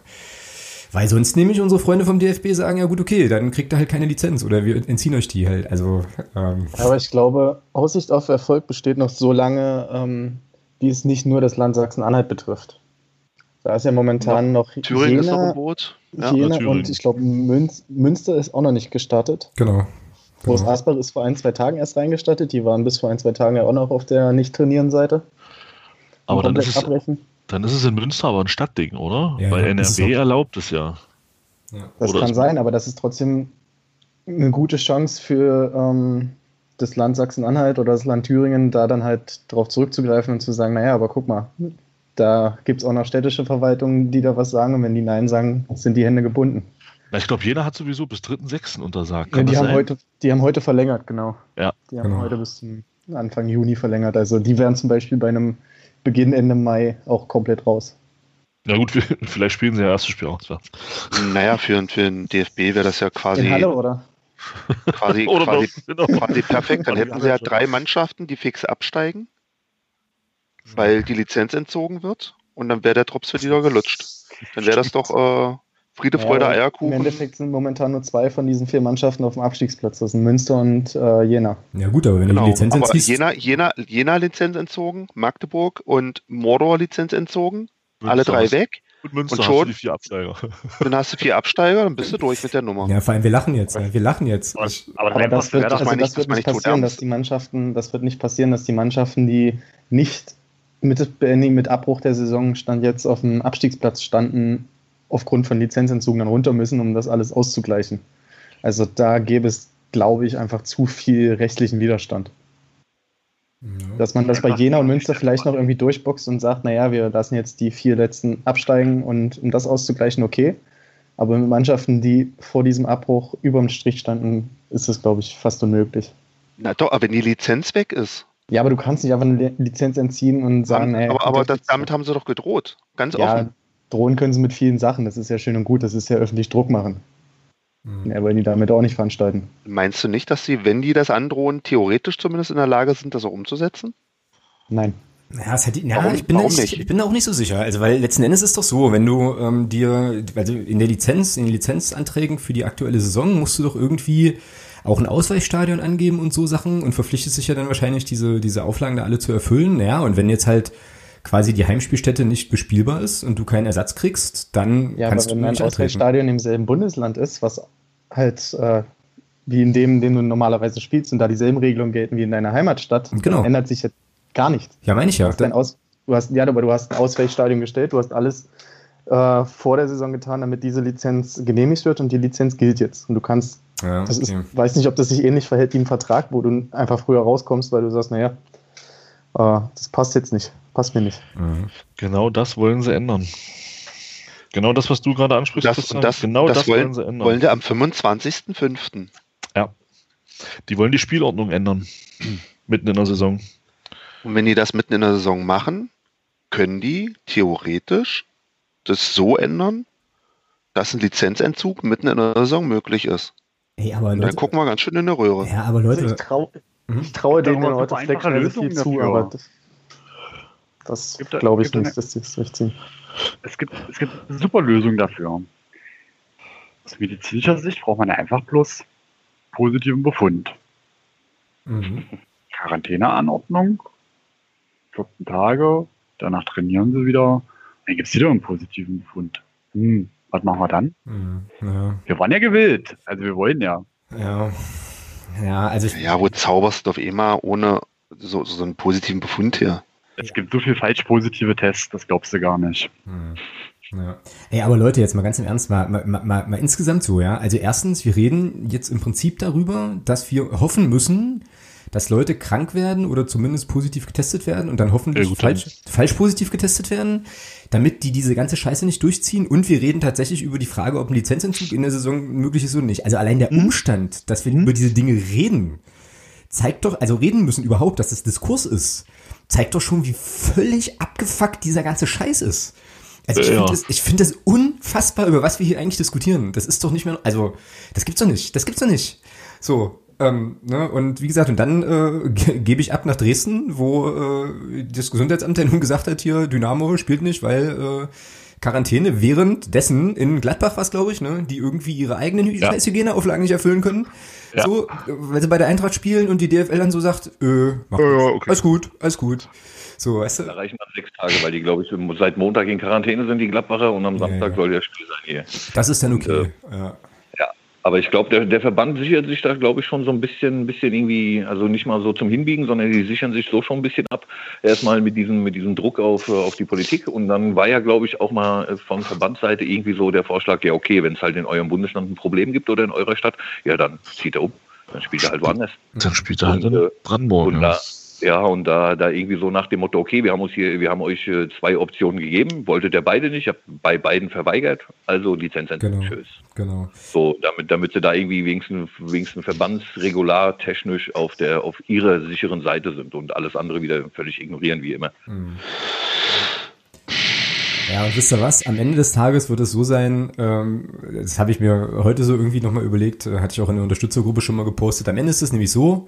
Weil sonst nämlich unsere Freunde vom DFB sagen, ja gut, okay, dann kriegt ihr halt keine Lizenz oder wir entziehen euch die halt. Also ähm, Aber ich glaube, Aussicht auf Erfolg besteht noch so lange, ähm, wie es nicht nur das Land Sachsen-Anhalt betrifft. Da ist ja momentan noch, Thüringen ist noch im Jena, Boot. Ja. Jena Thüringen. und ich glaube Münz, Münster ist auch noch nicht gestartet. genau. Groß genau. Asbach ist vor ein, zwei Tagen erst reingestartet. Die waren bis vor ein, zwei Tagen ja auch noch auf der Nicht-Trainieren-Seite. Aber dann ist, es, abbrechen. dann ist es in Münster aber ein Stadtding, oder? Ja, Weil ja, NRW auch- erlaubt es ja. Das Oder kann es- sein, aber das ist trotzdem eine gute Chance für ähm, das Land Sachsen-Anhalt oder das Land Thüringen, da dann halt drauf zurückzugreifen und zu sagen, naja, aber guck mal, da gibt es auch noch städtische Verwaltungen, die da was sagen und wenn die Nein sagen, sind die Hände gebunden. Na, ich glaube, Jena hat sowieso bis 3.6. untersagt. Ja, die, haben heute, die haben heute verlängert, genau. Ja. Die haben Genau. heute bis zum Anfang Juni verlängert. Also die wären zum Beispiel bei einem Beginn Ende Mai auch komplett raus. Ja gut, vielleicht spielen sie ja erstes Spiel auswärts. Naja, für, für den DFB wäre das ja In quasi, Halle oder? quasi, Oder quasi, genau. quasi perfekt. Dann hätten sie ja drei Mannschaften, die fix absteigen, weil die Lizenz entzogen wird. Und dann wäre der Drops für die doch gelutscht. Dann wäre das doch äh, Friede, Freude, Ja, Eierkuchen. Im Endeffekt sind momentan nur zwei von diesen vier Mannschaften auf dem Abstiegsplatz. Das sind Münster und äh, Jena. Ja gut, aber wenn du Genau, die Lizenz aber entziehst, Jena, Jena, Jena Lizenz entzogen, Magdeburg und Mordor Lizenz entzogen, alle Münster drei hast- weg. Und Münster Und hast du schon? die vier Absteiger. Dann hast du vier Absteiger, dann bist du durch mit der Nummer. ja, vor allem wir lachen jetzt, ja, wir lachen jetzt. Aber, Ich, aber, das wird, das also das wird nicht passieren, dass die Mannschaften, das wird nicht passieren, dass die Mannschaften, die nicht mit Beendigung, mit Abbruch der Saison stand jetzt auf dem Abstiegsplatz standen, aufgrund von Lizenzentzugen dann runter müssen, um das alles auszugleichen. Also da gäbe es, glaube ich, einfach zu viel rechtlichen Widerstand. Dass man das bei Jena und Münster vielleicht noch irgendwie durchboxt und sagt, naja, wir lassen jetzt die vier letzten absteigen und um das auszugleichen, okay. Aber mit Mannschaften, die vor diesem Abbruch über dem Strich standen, ist es, glaube ich, fast unmöglich. Na doch, aber wenn die Lizenz weg ist. Ja, aber du kannst nicht einfach eine Lizenz entziehen und sagen, aber aber gut, das, damit haben sie doch gedroht. Ganz ja, offen. drohen können sie mit vielen Sachen, das ist ja schön und gut, das ist ja öffentlich Druck machen. Mhm. Ja, wollen die damit auch nicht veranstalten. Meinst du nicht, dass sie, wenn die das androhen, theoretisch zumindest in der Lage sind, das auch umzusetzen? Nein. Ja, es hat, ja Warum- ich, bin nicht, nicht? ich bin da auch nicht so sicher. Also, weil letzten Endes ist doch so, wenn du ähm, dir, also in der Lizenz, in den Lizenzanträgen für die aktuelle Saison musst du doch irgendwie auch ein Ausweichstadion angeben und so Sachen und verpflichtest dich ja dann wahrscheinlich, diese, diese Auflagen da alle zu erfüllen. Ja, und wenn jetzt halt quasi die Heimspielstätte nicht bespielbar ist und du keinen Ersatz kriegst, dann Ja, kannst aber wenn du ein nicht antreten. Ausweichstadion im selben Bundesland ist, was halt äh, wie in dem, in dem du normalerweise spielst und da dieselben Regelungen gelten wie in deiner Heimatstadt, Genau. dann ändert sich jetzt gar nichts. Ja, meine ich Du ja. hast, dein Aus, du hast, ja, aber du hast ein Ausweichstadion gestellt, du hast alles äh, vor der Saison getan, damit diese Lizenz genehmigt wird und die Lizenz gilt jetzt. Und du kannst, Ja, das ist, okay. weiß nicht, ob das sich ähnlich verhält wie ein Vertrag, wo du einfach früher rauskommst, weil du sagst, naja, äh, das passt jetzt nicht, passt mir nicht. Mhm. Genau das wollen sie ändern. Genau das, was du gerade ansprichst, Das, Christian, das, genau das, das, wollen, wollen sie ändern. wollen sie am 25.05. Die wollen die Spielordnung ändern. Mitten in der Saison. Und wenn die das mitten in der Saison machen, können die theoretisch das so ändern, dass ein Lizenzentzug mitten in der Saison möglich ist. Ey, aber Leute, dann gucken wir ganz schön in der Röhre. ja, aber Also ich Leute, traue Ich traue Gibt da denen den aber super Ortefleck einfache schnell so Lösungen viel zu, dafür. aber das, das glaube ich nicht, dass die es durchziehen. Es gibt, es gibt eine super Lösung dafür. Aus medizinischer Sicht braucht man einfach bloß positiven Befund. Mhm. Quarantäneanordnung, 14 Tage, danach trainieren sie wieder, dann gibt es wieder einen positiven Befund. Hm, was machen wir dann? Mhm. Ja. Wir waren ja gewillt, also wir wollen ja. Ja. Ja, also Ja, wo zauberst du auf einmal ohne so, so einen positiven Befund her? Es gibt so viel falsch positive Tests, das glaubst du gar nicht. Hm. Ja. Ey, aber Leute, jetzt mal ganz im Ernst, mal, mal, mal, mal insgesamt so, ja. Also erstens, wir reden jetzt im Prinzip darüber, dass wir hoffen müssen, dass Leute krank werden oder zumindest positiv getestet werden und dann hoffentlich Ja, falsch, falsch positiv getestet werden, damit die diese ganze Scheiße nicht durchziehen. Und wir reden tatsächlich über die Frage, ob ein Lizenzentzug in der Saison möglich ist oder nicht. Also allein der Umstand, dass wir über diese Dinge reden, zeigt doch, also reden müssen überhaupt, dass das Diskurs ist, zeigt doch schon, wie völlig abgefuckt dieser ganze Scheiß ist. Also ich Ja. finde das, ich finde das unfassbar, über was wir hier eigentlich diskutieren. Das ist doch nicht mehr, also das gibt's doch nicht, das gibt's doch nicht. So, ähm, ne, und wie gesagt, und dann äh, ge- gebe ich ab nach Dresden, wo äh, das Gesundheitsamt dann nun gesagt hat, hier Dynamo spielt nicht, weil äh, Quarantäne währenddessen in Gladbach was, glaube ich, ne, die irgendwie ihre eigenen Ja. Scheißhygieneauflagen nicht erfüllen können. Ja. So, äh, weil sie bei der Eintracht spielen und die DFL dann so sagt, äh, mach Ja, ja, okay. alles gut, alles gut. So, weißt Da du? reichen dann sechs Tage, weil die, glaube ich, seit Montag in Quarantäne sind, die Gladbacher, und am Ja, Samstag ja. soll der Spiel sein hier. Das ist dann okay. Und, ja. Ja, aber ich glaube, der, der Verband sichert sich da, glaube ich, schon so ein bisschen, ein bisschen irgendwie, also nicht mal so zum Hinbiegen, sondern die sichern sich so schon ein bisschen ab. Erstmal mit diesem, mit diesem Druck auf, auf die Politik. Und dann war ja, glaube ich, auch mal äh, von Verbandsseite irgendwie so der Vorschlag, ja, okay, wenn es halt in eurem Bundesland ein Problem gibt oder in eurer Stadt, ja, dann zieht er um. Dann spielt er halt woanders. Dann spielt er halt Und, in äh, Brandenburg. Und da, ja, und da, da irgendwie so nach dem Motto, okay, wir haben uns hier, wir haben euch äh, zwei Optionen gegeben, wolltet ihr beide nicht, habt bei beiden verweigert, also Lizenzentzug, Genau. tschüss. Genau. So, damit, damit sie da irgendwie wenigstens, wenigstens verbandsregular technisch auf der, auf ihrer sicheren Seite sind und alles andere wieder völlig ignorieren, wie immer. Ja, und wisst ihr was? Am Ende des Tages wird es so sein, ähm, das habe ich mir heute so irgendwie nochmal überlegt, äh, hatte ich auch in der Unterstützergruppe schon mal gepostet. Am Ende ist es nämlich so,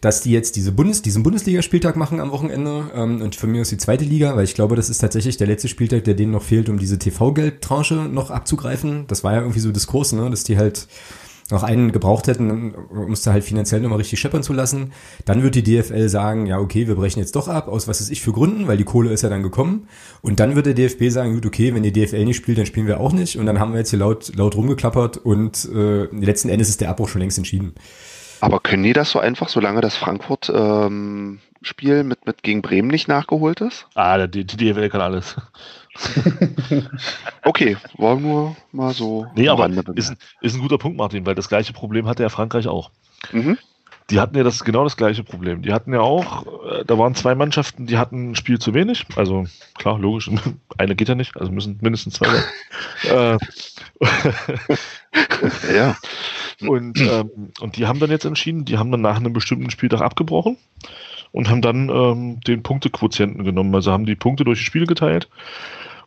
dass die jetzt diese Bundes, diesen Bundesligaspieltag machen am Wochenende ähm, und von mir aus die zweite Liga, weil ich glaube, das ist tatsächlich der letzte Spieltag, der denen noch fehlt, um diese TV-Geldtranche noch abzugreifen. Das war ja irgendwie so Diskurs, ne, dass die halt noch einen gebraucht hätten, um es da halt finanziell nochmal richtig scheppern zu lassen. Dann wird die DFL sagen, ja, okay, wir brechen jetzt doch ab, aus was weiß ich für Gründen, weil die Kohle ist ja dann gekommen. Und dann wird der DFB sagen, gut, okay, wenn die DFL nicht spielt, dann spielen wir auch nicht. Und dann haben wir jetzt hier laut, laut rumgeklappert und äh, letzten Endes ist der Abbruch schon längst entschieden. Aber können die das so einfach, solange das Frankfurt-Spiel mit, mit gegen Bremen nicht nachgeholt ist? Ah, die, die DFL kann alles. Okay, war nur mal so. Nee, aber ist, ein- ist ein guter Punkt, Martin, weil das gleiche Problem hatte ja Frankreich auch. Mhm. Die hatten ja das genau das gleiche Problem. Die hatten ja auch, äh, da waren zwei Mannschaften, die hatten ein Spiel zu wenig. Also klar, logisch, eine geht ja nicht, also müssen mindestens zwei sein. äh, Ja. und, ähm, und die haben dann jetzt entschieden, die haben dann nach einem bestimmten Spieltag abgebrochen und haben dann ähm, den Punktequotienten genommen. Also haben die Punkte durch die Spiele geteilt.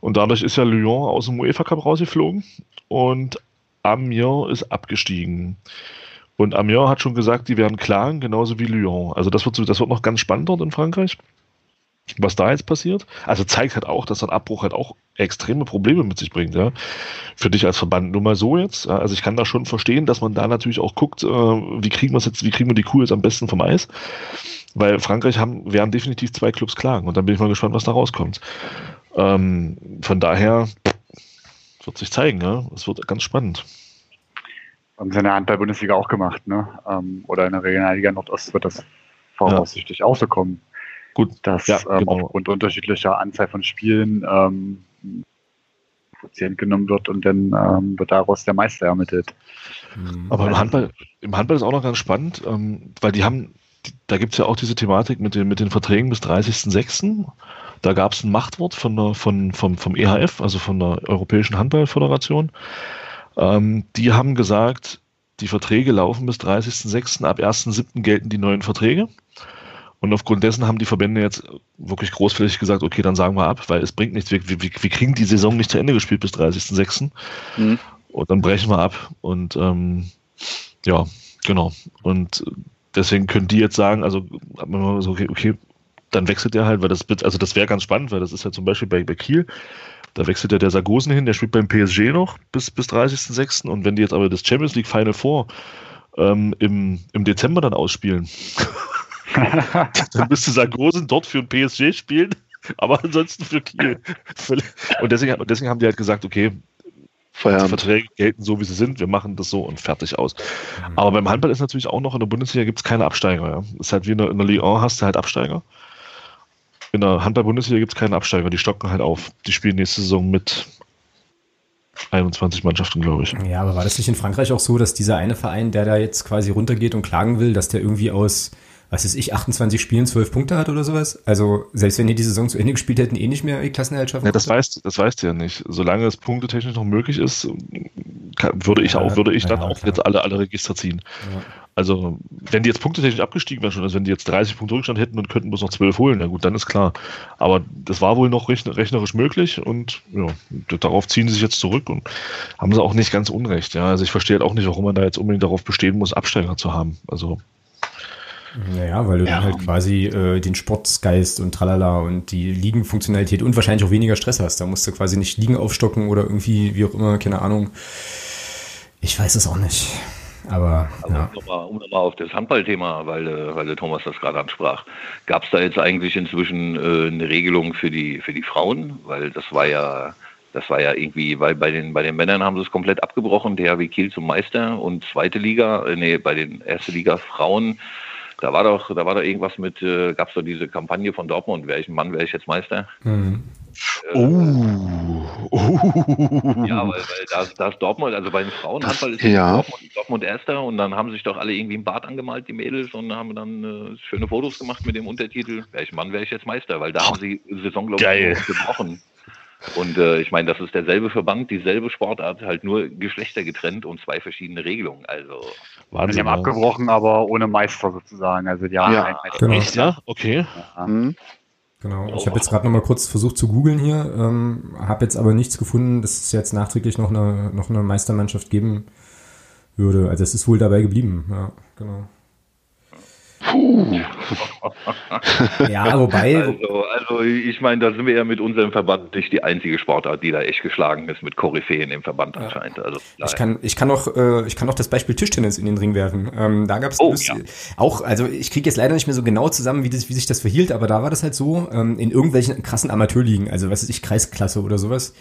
Und dadurch ist ja Lyon aus dem UEFA Cup rausgeflogen und Amiens ist abgestiegen. Und Amiens hat schon gesagt, die werden klagen, genauso wie Lyon. Also das wird, das wird noch ganz spannend dort in Frankreich, was da jetzt passiert. Also zeigt halt auch, dass ein Abbruch halt auch extreme Probleme mit sich bringt. Ja. Für dich als Verband nur mal so jetzt. Also ich kann da schon verstehen, dass man da natürlich auch guckt, äh, wie kriegen wir jetzt, wie kriegen wir die Kuh jetzt am besten vom Eis. Weil Frankreich haben, werden definitiv zwei Clubs klagen und dann bin ich mal gespannt, was da rauskommt. Ähm, von daher wird sich zeigen, ja. Es wird ganz spannend. Haben sie in der Handball-Bundesliga auch gemacht, ne? Ähm, oder in der Regionalliga Nordost wird das voraussichtlich auch so kommen. Gut, dass ja, ähm, genau. aufgrund unterschiedlicher Anzahl von Spielen ähm, Quotient genommen wird und dann ähm, wird daraus der Meister ermittelt. Aber im Handball, im Handball ist auch noch ganz spannend, ähm, weil die haben, die, da gibt es ja auch diese Thematik mit den, mit den Verträgen bis 30.06. Da gab es ein Machtwort von der, von, vom, vom EHF, also von der Europäischen Handballföderation. Ähm, die haben gesagt, die Verträge laufen bis 30.06. Ab 1.07. gelten die neuen Verträge. Und aufgrund dessen haben die Verbände jetzt wirklich großflächig gesagt, okay, dann sagen wir ab, weil es bringt nichts. Wir, wir, wir kriegen die Saison nicht zu Ende gespielt bis 30.06. Mhm. Und dann brechen wir ab. Und ähm, ja, genau. Und deswegen können die jetzt sagen, also hat man mal so, okay, okay, dann wechselt der halt, weil das also das wäre ganz spannend, weil das ist ja zum Beispiel bei, bei Kiel, da wechselt ja der Sargosen hin, der spielt beim PSG noch bis, bis 30.06. Und wenn die jetzt aber das Champions League Final Four ähm, im, im Dezember dann ausspielen, dann müsste Sargosen dort für ein PSG spielen, aber ansonsten für Kiel. Und deswegen, deswegen haben die halt gesagt, okay, die Verträge gelten so, wie sie sind, wir machen das so und fertig aus. Aber beim Handball ist natürlich auch noch, in der Bundesliga gibt es keine Absteiger. Ja. Ist halt wie in der, in der Ligue 1 hast du halt Absteiger. In der Handball-Bundesliga gibt es keine Absteiger, die stocken halt auf. Die spielen nächste Saison mit 21 Mannschaften, glaube ich. Ja, aber war das nicht in Frankreich auch so, dass dieser eine Verein, der da jetzt quasi runtergeht und klagen will, dass der irgendwie aus was ist ich, 28 Spielen 12 Punkte hat oder sowas. Also selbst wenn die die Saison zu Ende gespielt hätten, eh nicht mehr die Klassenerhalt schaffen. Ja, das weißt, das weißt du ja nicht. Solange es punktetechnisch noch möglich ist, kann, würde ich ja, auch, würde ich dann auch klar. jetzt alle, alle Register ziehen. Ja. Also, wenn die jetzt punktetechnisch abgestiegen wären schon, also wenn die jetzt 30 Punkte Rückstand hätten und könnten bloß noch 12 holen, na gut, dann ist klar. Aber das war wohl noch rechnerisch möglich und ja, darauf ziehen sie sich jetzt zurück und haben sie auch nicht ganz unrecht. Ja, also ich verstehe halt auch nicht, warum man da jetzt unbedingt darauf bestehen muss, Absteiger zu haben. Also, naja, weil du ja. dann halt quasi äh, den Sportgeist und tralala und die Liegenfunktionalität und wahrscheinlich auch weniger Stress hast. Da musst du quasi nicht Liegen aufstocken oder irgendwie, wie auch immer, keine Ahnung. Ich weiß es auch nicht. Aber, Aber ja. um nochmal noch auf das Handballthema, weil, äh, weil der Thomas das gerade ansprach, gab es da jetzt eigentlich inzwischen äh, eine Regelung für die, für die Frauen? Weil das war ja das war ja irgendwie, weil bei den, bei den Männern haben sie es komplett abgebrochen, der wie Kiel zum Meister und zweite Liga, äh, nee, bei den erste Liga Frauen da war doch, da war doch irgendwas mit, äh, gab es doch diese Kampagne von Dortmund, welchen Mann wäre ich jetzt Meister? Mhm. Äh, oh. oh. Ja, weil, weil da, da ist Dortmund, also bei den Frauenhandball ist ja. Dortmund, Dortmund Erster und dann haben sich doch alle irgendwie im Bad angemalt, die Mädels, und haben dann äh, schöne Fotos gemacht mit dem Untertitel, welchen Mann wäre ich jetzt Meister, weil da haben sie Saison, glaube ich, gebrochen. Und äh, ich meine, das ist derselbe Verband, dieselbe Sportart, halt nur Geschlechter getrennt und zwei verschiedene Regelungen. Also Wahnsinn, die haben abgebrochen, aber ohne Meister sozusagen. Also die haben ja, genau. Echt, ja? Okay. Ja. Mhm. Genau. Ich habe jetzt gerade noch mal kurz versucht zu googeln hier, ähm, habe jetzt aber nichts gefunden, dass es jetzt nachträglich noch eine noch eine Meistermannschaft geben würde. Also es ist wohl dabei geblieben. Ja, genau. Puh. ja, wobei. Also, also ich meine, da sind wir ja mit unserem Verband nicht die einzige Sportart, die da echt geschlagen ist mit Koryphäen im Verband anscheinend. Also, ich kann, ich kann noch, äh, ich kann noch das Beispiel Tischtennis in den Ring werfen. Ähm, da gab es oh, ja. auch, also ich kriege jetzt leider nicht mehr so genau zusammen, wie, das, wie sich das verhielt, aber da war das halt so, ähm, in irgendwelchen krassen Amateurligen, also was weiß ich, Kreisklasse oder sowas.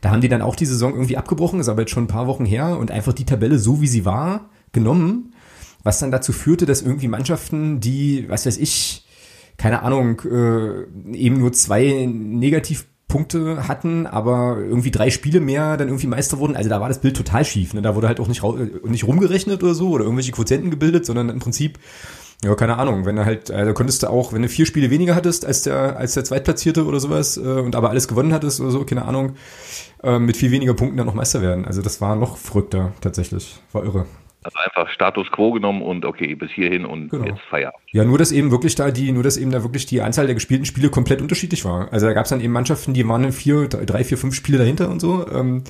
Da haben die dann auch die Saison irgendwie abgebrochen, ist aber jetzt schon ein paar Wochen her und einfach die Tabelle so wie sie war genommen was dann dazu führte, dass irgendwie Mannschaften, die, was weiß ich, keine Ahnung, äh, eben nur zwei Negativpunkte hatten, aber irgendwie drei Spiele mehr dann irgendwie Meister wurden. Also da war das Bild total schief. Ne? Da wurde halt auch nicht, nicht rumgerechnet oder so oder irgendwelche Quotienten gebildet, sondern im Prinzip ja, keine Ahnung, wenn du halt, also konntest du auch, wenn du vier Spiele weniger hattest als der, als der Zweitplatzierte oder sowas, äh, und aber alles gewonnen hattest oder so, keine Ahnung, äh, mit viel weniger Punkten dann noch Meister werden. Also das war noch verrückter, tatsächlich. War irre. Also einfach Status quo genommen und okay, bis hierhin und genau. jetzt Feierabend. Ja, nur dass eben wirklich da die, nur dass eben da wirklich die Anzahl der gespielten Spiele komplett unterschiedlich war. Also da gab es dann eben Mannschaften, die waren in vier, drei, vier, fünf Spiele dahinter und so. Ähm,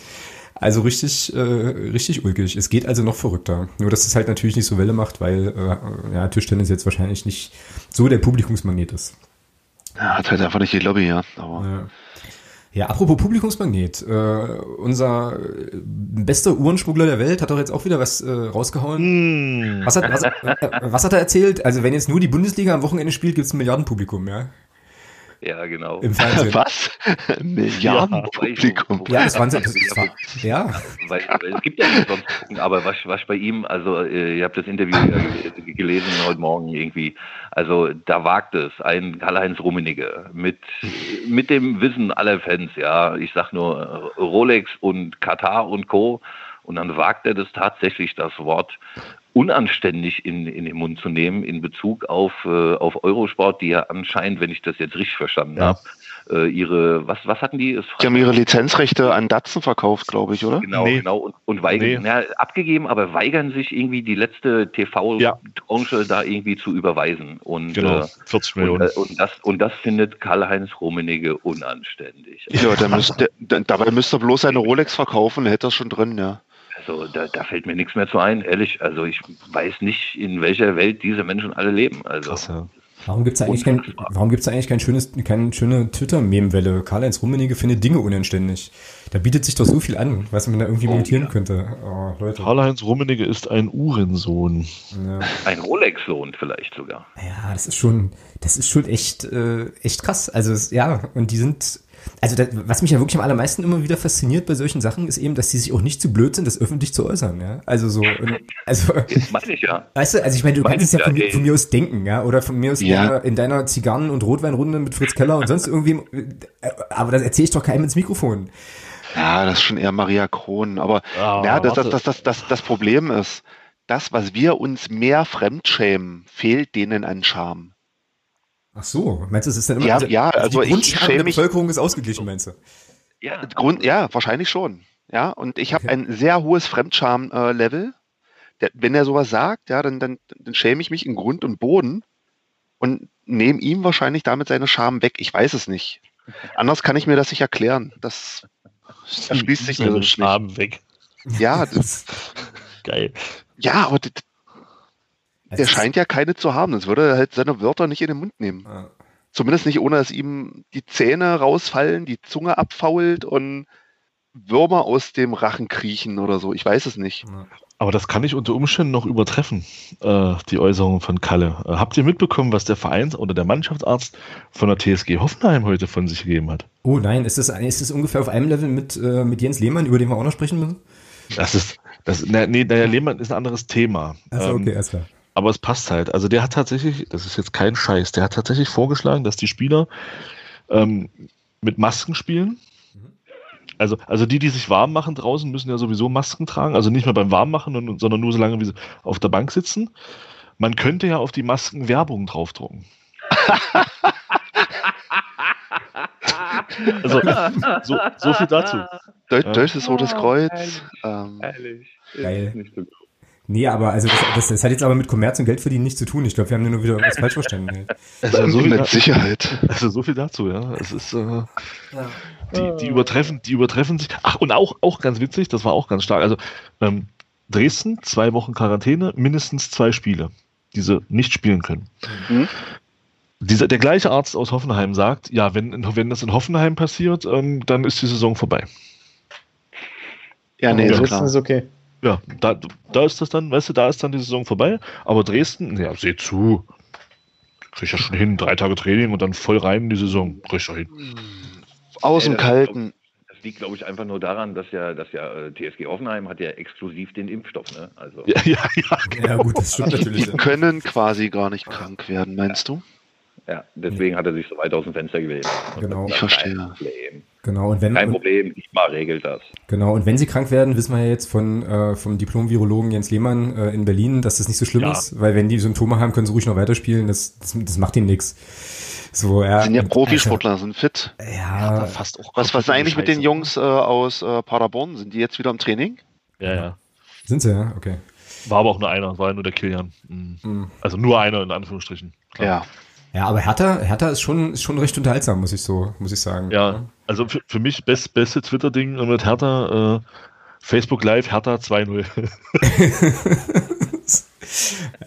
also richtig, äh, richtig ulkig. Es geht also noch verrückter. Nur dass es halt natürlich nicht so Welle macht, weil äh, ja, Tischtennis jetzt wahrscheinlich nicht so der Publikumsmagnet ist. Ja, hat halt einfach nicht die Lobby, ja. Aber ja. Ja, apropos Publikumsmagnet, äh, unser bester Uhrenschmuggler der Welt hat doch jetzt auch wieder was äh, rausgehauen. Mm. Was, hat, was, äh, was hat er erzählt? Also wenn jetzt nur die Bundesliga am Wochenende spielt, gibt es ein Milliardenpublikum, ja? Ja, genau. Im Fernsehen. Was? Milliardenpublikum. Ja, das waren war, ja. Weil, weil, es gibt ja nicht sonst gucken, aber was, was bei ihm, also äh, ihr habt das Interview ja gelesen heute Morgen irgendwie, also da wagt es ein Karl-Heinz Rummenigge mit, mit dem Wissen aller Fans, ja, ich sag nur Rolex und Katar und Co. Und dann wagt er das tatsächlich, das Wort unanständig in, in den Mund zu nehmen in Bezug auf, äh, auf Eurosport, die ja anscheinend, wenn ich das jetzt richtig verstanden ja. habe, äh, ihre, was, was hatten die? Die haben ihre Lizenzrechte an Datsen verkauft, glaube ich, oder? Genau, nee. genau, und, und weigern, nee. ja, abgegeben, aber weigern sich irgendwie die letzte TV-Tranche ja. da irgendwie zu überweisen. Und, genau, 40 äh, Millionen. Und, äh, und, das, und das findet Karl-Heinz Rummenigge unanständig. Ja, der müsste, der, dabei müsste er bloß seine Rolex verkaufen, hätte er schon drin, ja. Also da, da fällt mir nichts mehr zu ein, ehrlich. Also ich weiß nicht, in welcher Welt diese Menschen alle leben. Also Krass, ja. Warum gibt's da eigentlich kein, warum gibt's da eigentlich kein schönes, keine schöne Twitter-Meme-Welle? Karl-Heinz Rummenigge findet Dinge unanständig. Da bietet sich doch so viel an, was man da irgendwie Oh, montieren ja. könnte. Oh. Karl-Heinz Rummenigge ist ein Uhrensohn. Ja. ein Rolex-Lohn vielleicht sogar. Ja, das ist schon, das ist schon echt, äh, echt krass. Also es- ja, und die sind, also das, was mich ja wirklich am allermeisten immer wieder fasziniert bei solchen Sachen, ist eben, dass die sich auch nicht zu blöd sind, das öffentlich zu äußern. Ja, also so, und, also Das meine ich ja. Weißt du, also ich meine, du Meine kannst es ja von, ja, von mir aus denken, ja, oder von mir aus Ja. in, deiner, in deiner Zigarren- und Rotweinrunde mit Fritz Keller und sonst irgendwie, äh, aber das erzähle ich doch keinem ins Mikrofon. Ja, das ist schon eher Maria Krohn. Aber ja, das, das, das, das, das, das Problem ist, das, was wir uns mehr fremdschämen, fehlt denen an Charme. Ach so, meinst du, es ist dann immer, Ja, ja, also die ich Grundscham schäme der mich- Bevölkerung ist ausgeglichen, meinst du? Ja, Grund, ja, wahrscheinlich schon. Ja, und ich habe Okay. ein sehr hohes Fremdscham-Level. Wenn er sowas sagt, ja, dann, dann, dann schäme ich mich in Grund und Boden und nehme ihm wahrscheinlich damit seine Scham weg. Ich weiß es nicht. Anders kann ich mir das nicht erklären. Das, das schließt sich logisch nicht. Scham weg. Ja, das, Geil. ja, aber d- Also der ist- scheint ja keine zu haben. Das würde er halt seine Wörter nicht in den Mund nehmen. Ah. Zumindest nicht, ohne dass ihm die Zähne rausfallen, die Zunge abfault und Würmer aus dem Rachen kriechen oder so. Ich weiß es nicht. Aber das kann ich unter Umständen noch übertreffen, äh, die Äußerungen von Kalle. Äh, habt ihr mitbekommen, was der Vereins- oder der Mannschaftsarzt von der TSG Hoffenheim heute von sich gegeben hat? Oh nein, ist das, ist das ungefähr auf einem Level mit, äh, mit Jens Lehmann, über den wir auch noch sprechen müssen? Das ist, das, na, nee, naja, Lehmann ist ein anderes Thema. Achso, Ähm, okay, alles klar. Aber es passt halt. Also der hat tatsächlich, das ist jetzt kein Scheiß, der hat tatsächlich vorgeschlagen, dass die Spieler ähm, mit Masken spielen. Also, also die, die sich warm machen draußen, müssen ja sowieso Masken tragen. Also nicht mehr beim Warmmachen, sondern nur so lange, wie sie auf der Bank sitzen. Man könnte ja auf die Masken Werbung draufdrucken. also, so, so viel dazu. Deutsches Rotes Oh, Kreuz. Ähm, Ehrlich. Geil. Nicht so gut. Nee, aber also das, das, das hat jetzt aber mit Kommerz und Geldverdienen nichts zu tun. Ich glaube, wir haben nur wieder was falsch verstanden. Also, so viel, mit da- Sicherheit. also so viel dazu, ja. Es ist, äh, die, die übertreffen, die übertreffen sich. Ach, und auch, auch ganz witzig, das war auch ganz stark. Also ähm, Dresden, zwei Wochen Quarantäne, mindestens zwei Spiele, die sie nicht spielen können. Mhm. Dieser, der gleiche Arzt aus Hoffenheim sagt, ja, wenn, wenn das in Hoffenheim passiert, ähm, dann ist die Saison vorbei. Ja, nee, das ist ist klar. okay. Ja, da, da ist das dann, weißt du, da ist dann die Saison vorbei. Aber Dresden, ja, seh zu. Krieg ich ja schon hin, drei Tage Training und dann voll rein in die Saison. Krieg ich ja hin. Aus dem Kalten. Das liegt, glaube ich, einfach nur daran, dass ja, dass ja äh, TSG Hoffenheim hat ja exklusiv den Impfstoff, ne? Also Ja, ja, ja. Ja gut, das stimmt Die natürlich. können quasi gar nicht krank werden, meinst du? ja, deswegen hat er sich so weit aus dem Fenster gewählt. Genau. Ich verstehe. Problem. Genau, und wenn, Kein Problem, ISMA regelt das. genau, und wenn sie krank werden, wissen wir ja jetzt von, äh, vom Diplom-Virologen Jens Lehmann äh, in Berlin, dass das nicht so schlimm Ja. ist, weil wenn die Symptome haben, können sie ruhig noch weiterspielen. Das, das, das macht ihnen nichts. So, ja. Sind ja Profisportler, sind fit. Also, ja, fast auch Was, was ist eigentlich mit den Scheiße. Jungs äh, aus äh, Paderborn? Sind die jetzt wieder im Training? Ja, ja. sind sie, ja, okay. War aber auch nur einer, war ja nur der Kilian. Mhm. Mhm. Also nur einer in Anführungsstrichen. Klar. Ja. Ja, aber Hertha, Hertha ist schon, ist schon recht unterhaltsam, muss ich so, muss ich sagen. Ja, also für, für mich best, beste Twitter-Ding mit Hertha, äh, Facebook Live, Hertha 2-0.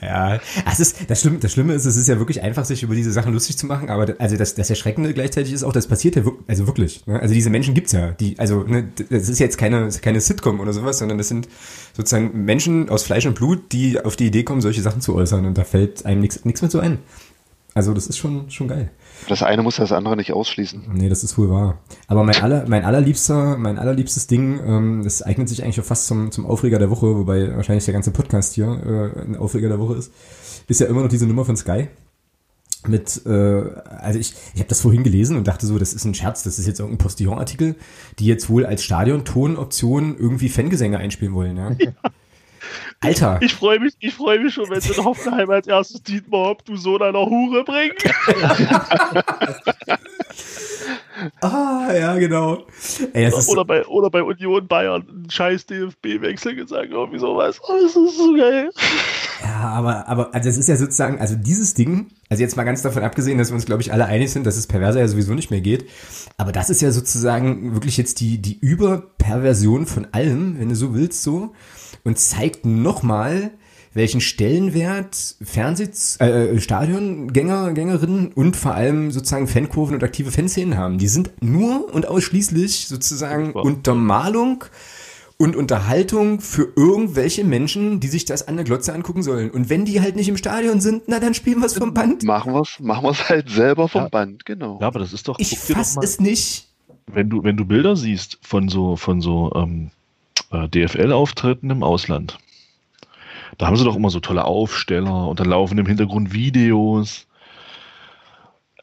Ja, es ist, das, Schlimme, das Schlimme ist, es ist ja wirklich einfach, sich über diese Sachen lustig zu machen, aber also das, das Erschreckende gleichzeitig ist auch, das passiert ja wirklich, also wirklich. Ne? Also diese Menschen gibt's ja, die, also ne, das ist jetzt keine, keine Sitcom oder sowas, sondern das sind sozusagen Menschen aus Fleisch und Blut, die auf die Idee kommen, solche Sachen zu äußern und da fällt einem nichts nichts mehr zu ein. Also das ist schon, schon geil. Das eine muss das andere nicht ausschließen. Nee, das ist wohl wahr. Aber mein, aller, mein allerliebster, mein allerliebstes Ding, ähm, das eignet sich eigentlich auch fast zum, zum Aufreger der Woche, wobei wahrscheinlich der ganze Podcast hier äh, ein Aufreger der Woche ist, ist ja immer noch diese Nummer von Sky. Mit, äh, also ich, ich habe das vorhin gelesen und dachte so, das ist ein Scherz, das ist jetzt irgendein Postillon-Artikel, die jetzt wohl als Stadion-Tonoption irgendwie Fangesänge einspielen wollen, ja. Alter, Ich freue mich, ich freue mich schon, wenn sie in Hoffenheim als erstes Dietmar Hopp, du Sohn einer Hure bringen. ah, ja, genau. Ey, das Oder bei, oder bei Union Bayern einen scheiß DFB-Wechsel gesagt, irgendwie sowas. Oh, das ist so geil. Ja, aber, aber, also es ist ja sozusagen, also dieses Ding, also jetzt mal ganz davon abgesehen, dass wir uns, glaube ich, alle einig sind, dass es perverser ja sowieso nicht mehr geht. Aber das ist ja sozusagen wirklich jetzt die, die Überperversion von allem, wenn du so willst, so. Und zeigt nochmal, welchen Stellenwert Fernseh, äh, Stadiongänger, Gängerinnen und vor allem sozusagen Fankurven und aktive Fanszenen haben. Die sind nur und ausschließlich sozusagen Untermalung und Unterhaltung für irgendwelche Menschen, die sich das an der Glotze angucken sollen. Und wenn die halt nicht im Stadion sind, na dann spielen wir es vom Band. Machen wir es machen wir's halt selber vom Ja. Band, genau. Ja, aber das ist doch. Ich doch fass mal- es nicht. wenn du, wenn du Bilder siehst von so, von so ähm, äh, DFL-Auftritten im Ausland, da haben sie doch immer so tolle Aufsteller und dann laufen im Hintergrund Videos.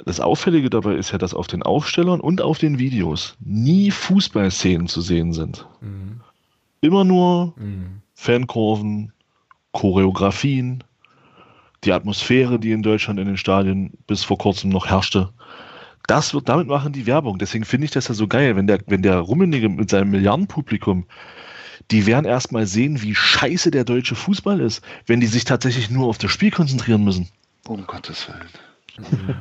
Das Auffällige dabei ist ja, dass auf den Aufstellern und auf den Videos nie Fußballszenen zu sehen sind. Mhm. Immer nur Mhm. Fankurven, Choreografien, die Atmosphäre, die in Deutschland in den Stadien bis vor kurzem noch herrschte. Das wird, damit machen die Werbung. Deswegen finde ich das ja so geil, wenn der, wenn der Rummenigge mit seinem Milliardenpublikum, die werden erstmal sehen, wie scheiße der deutsche Fußball ist, wenn die sich tatsächlich nur auf das Spiel konzentrieren müssen. Um Gottes Willen.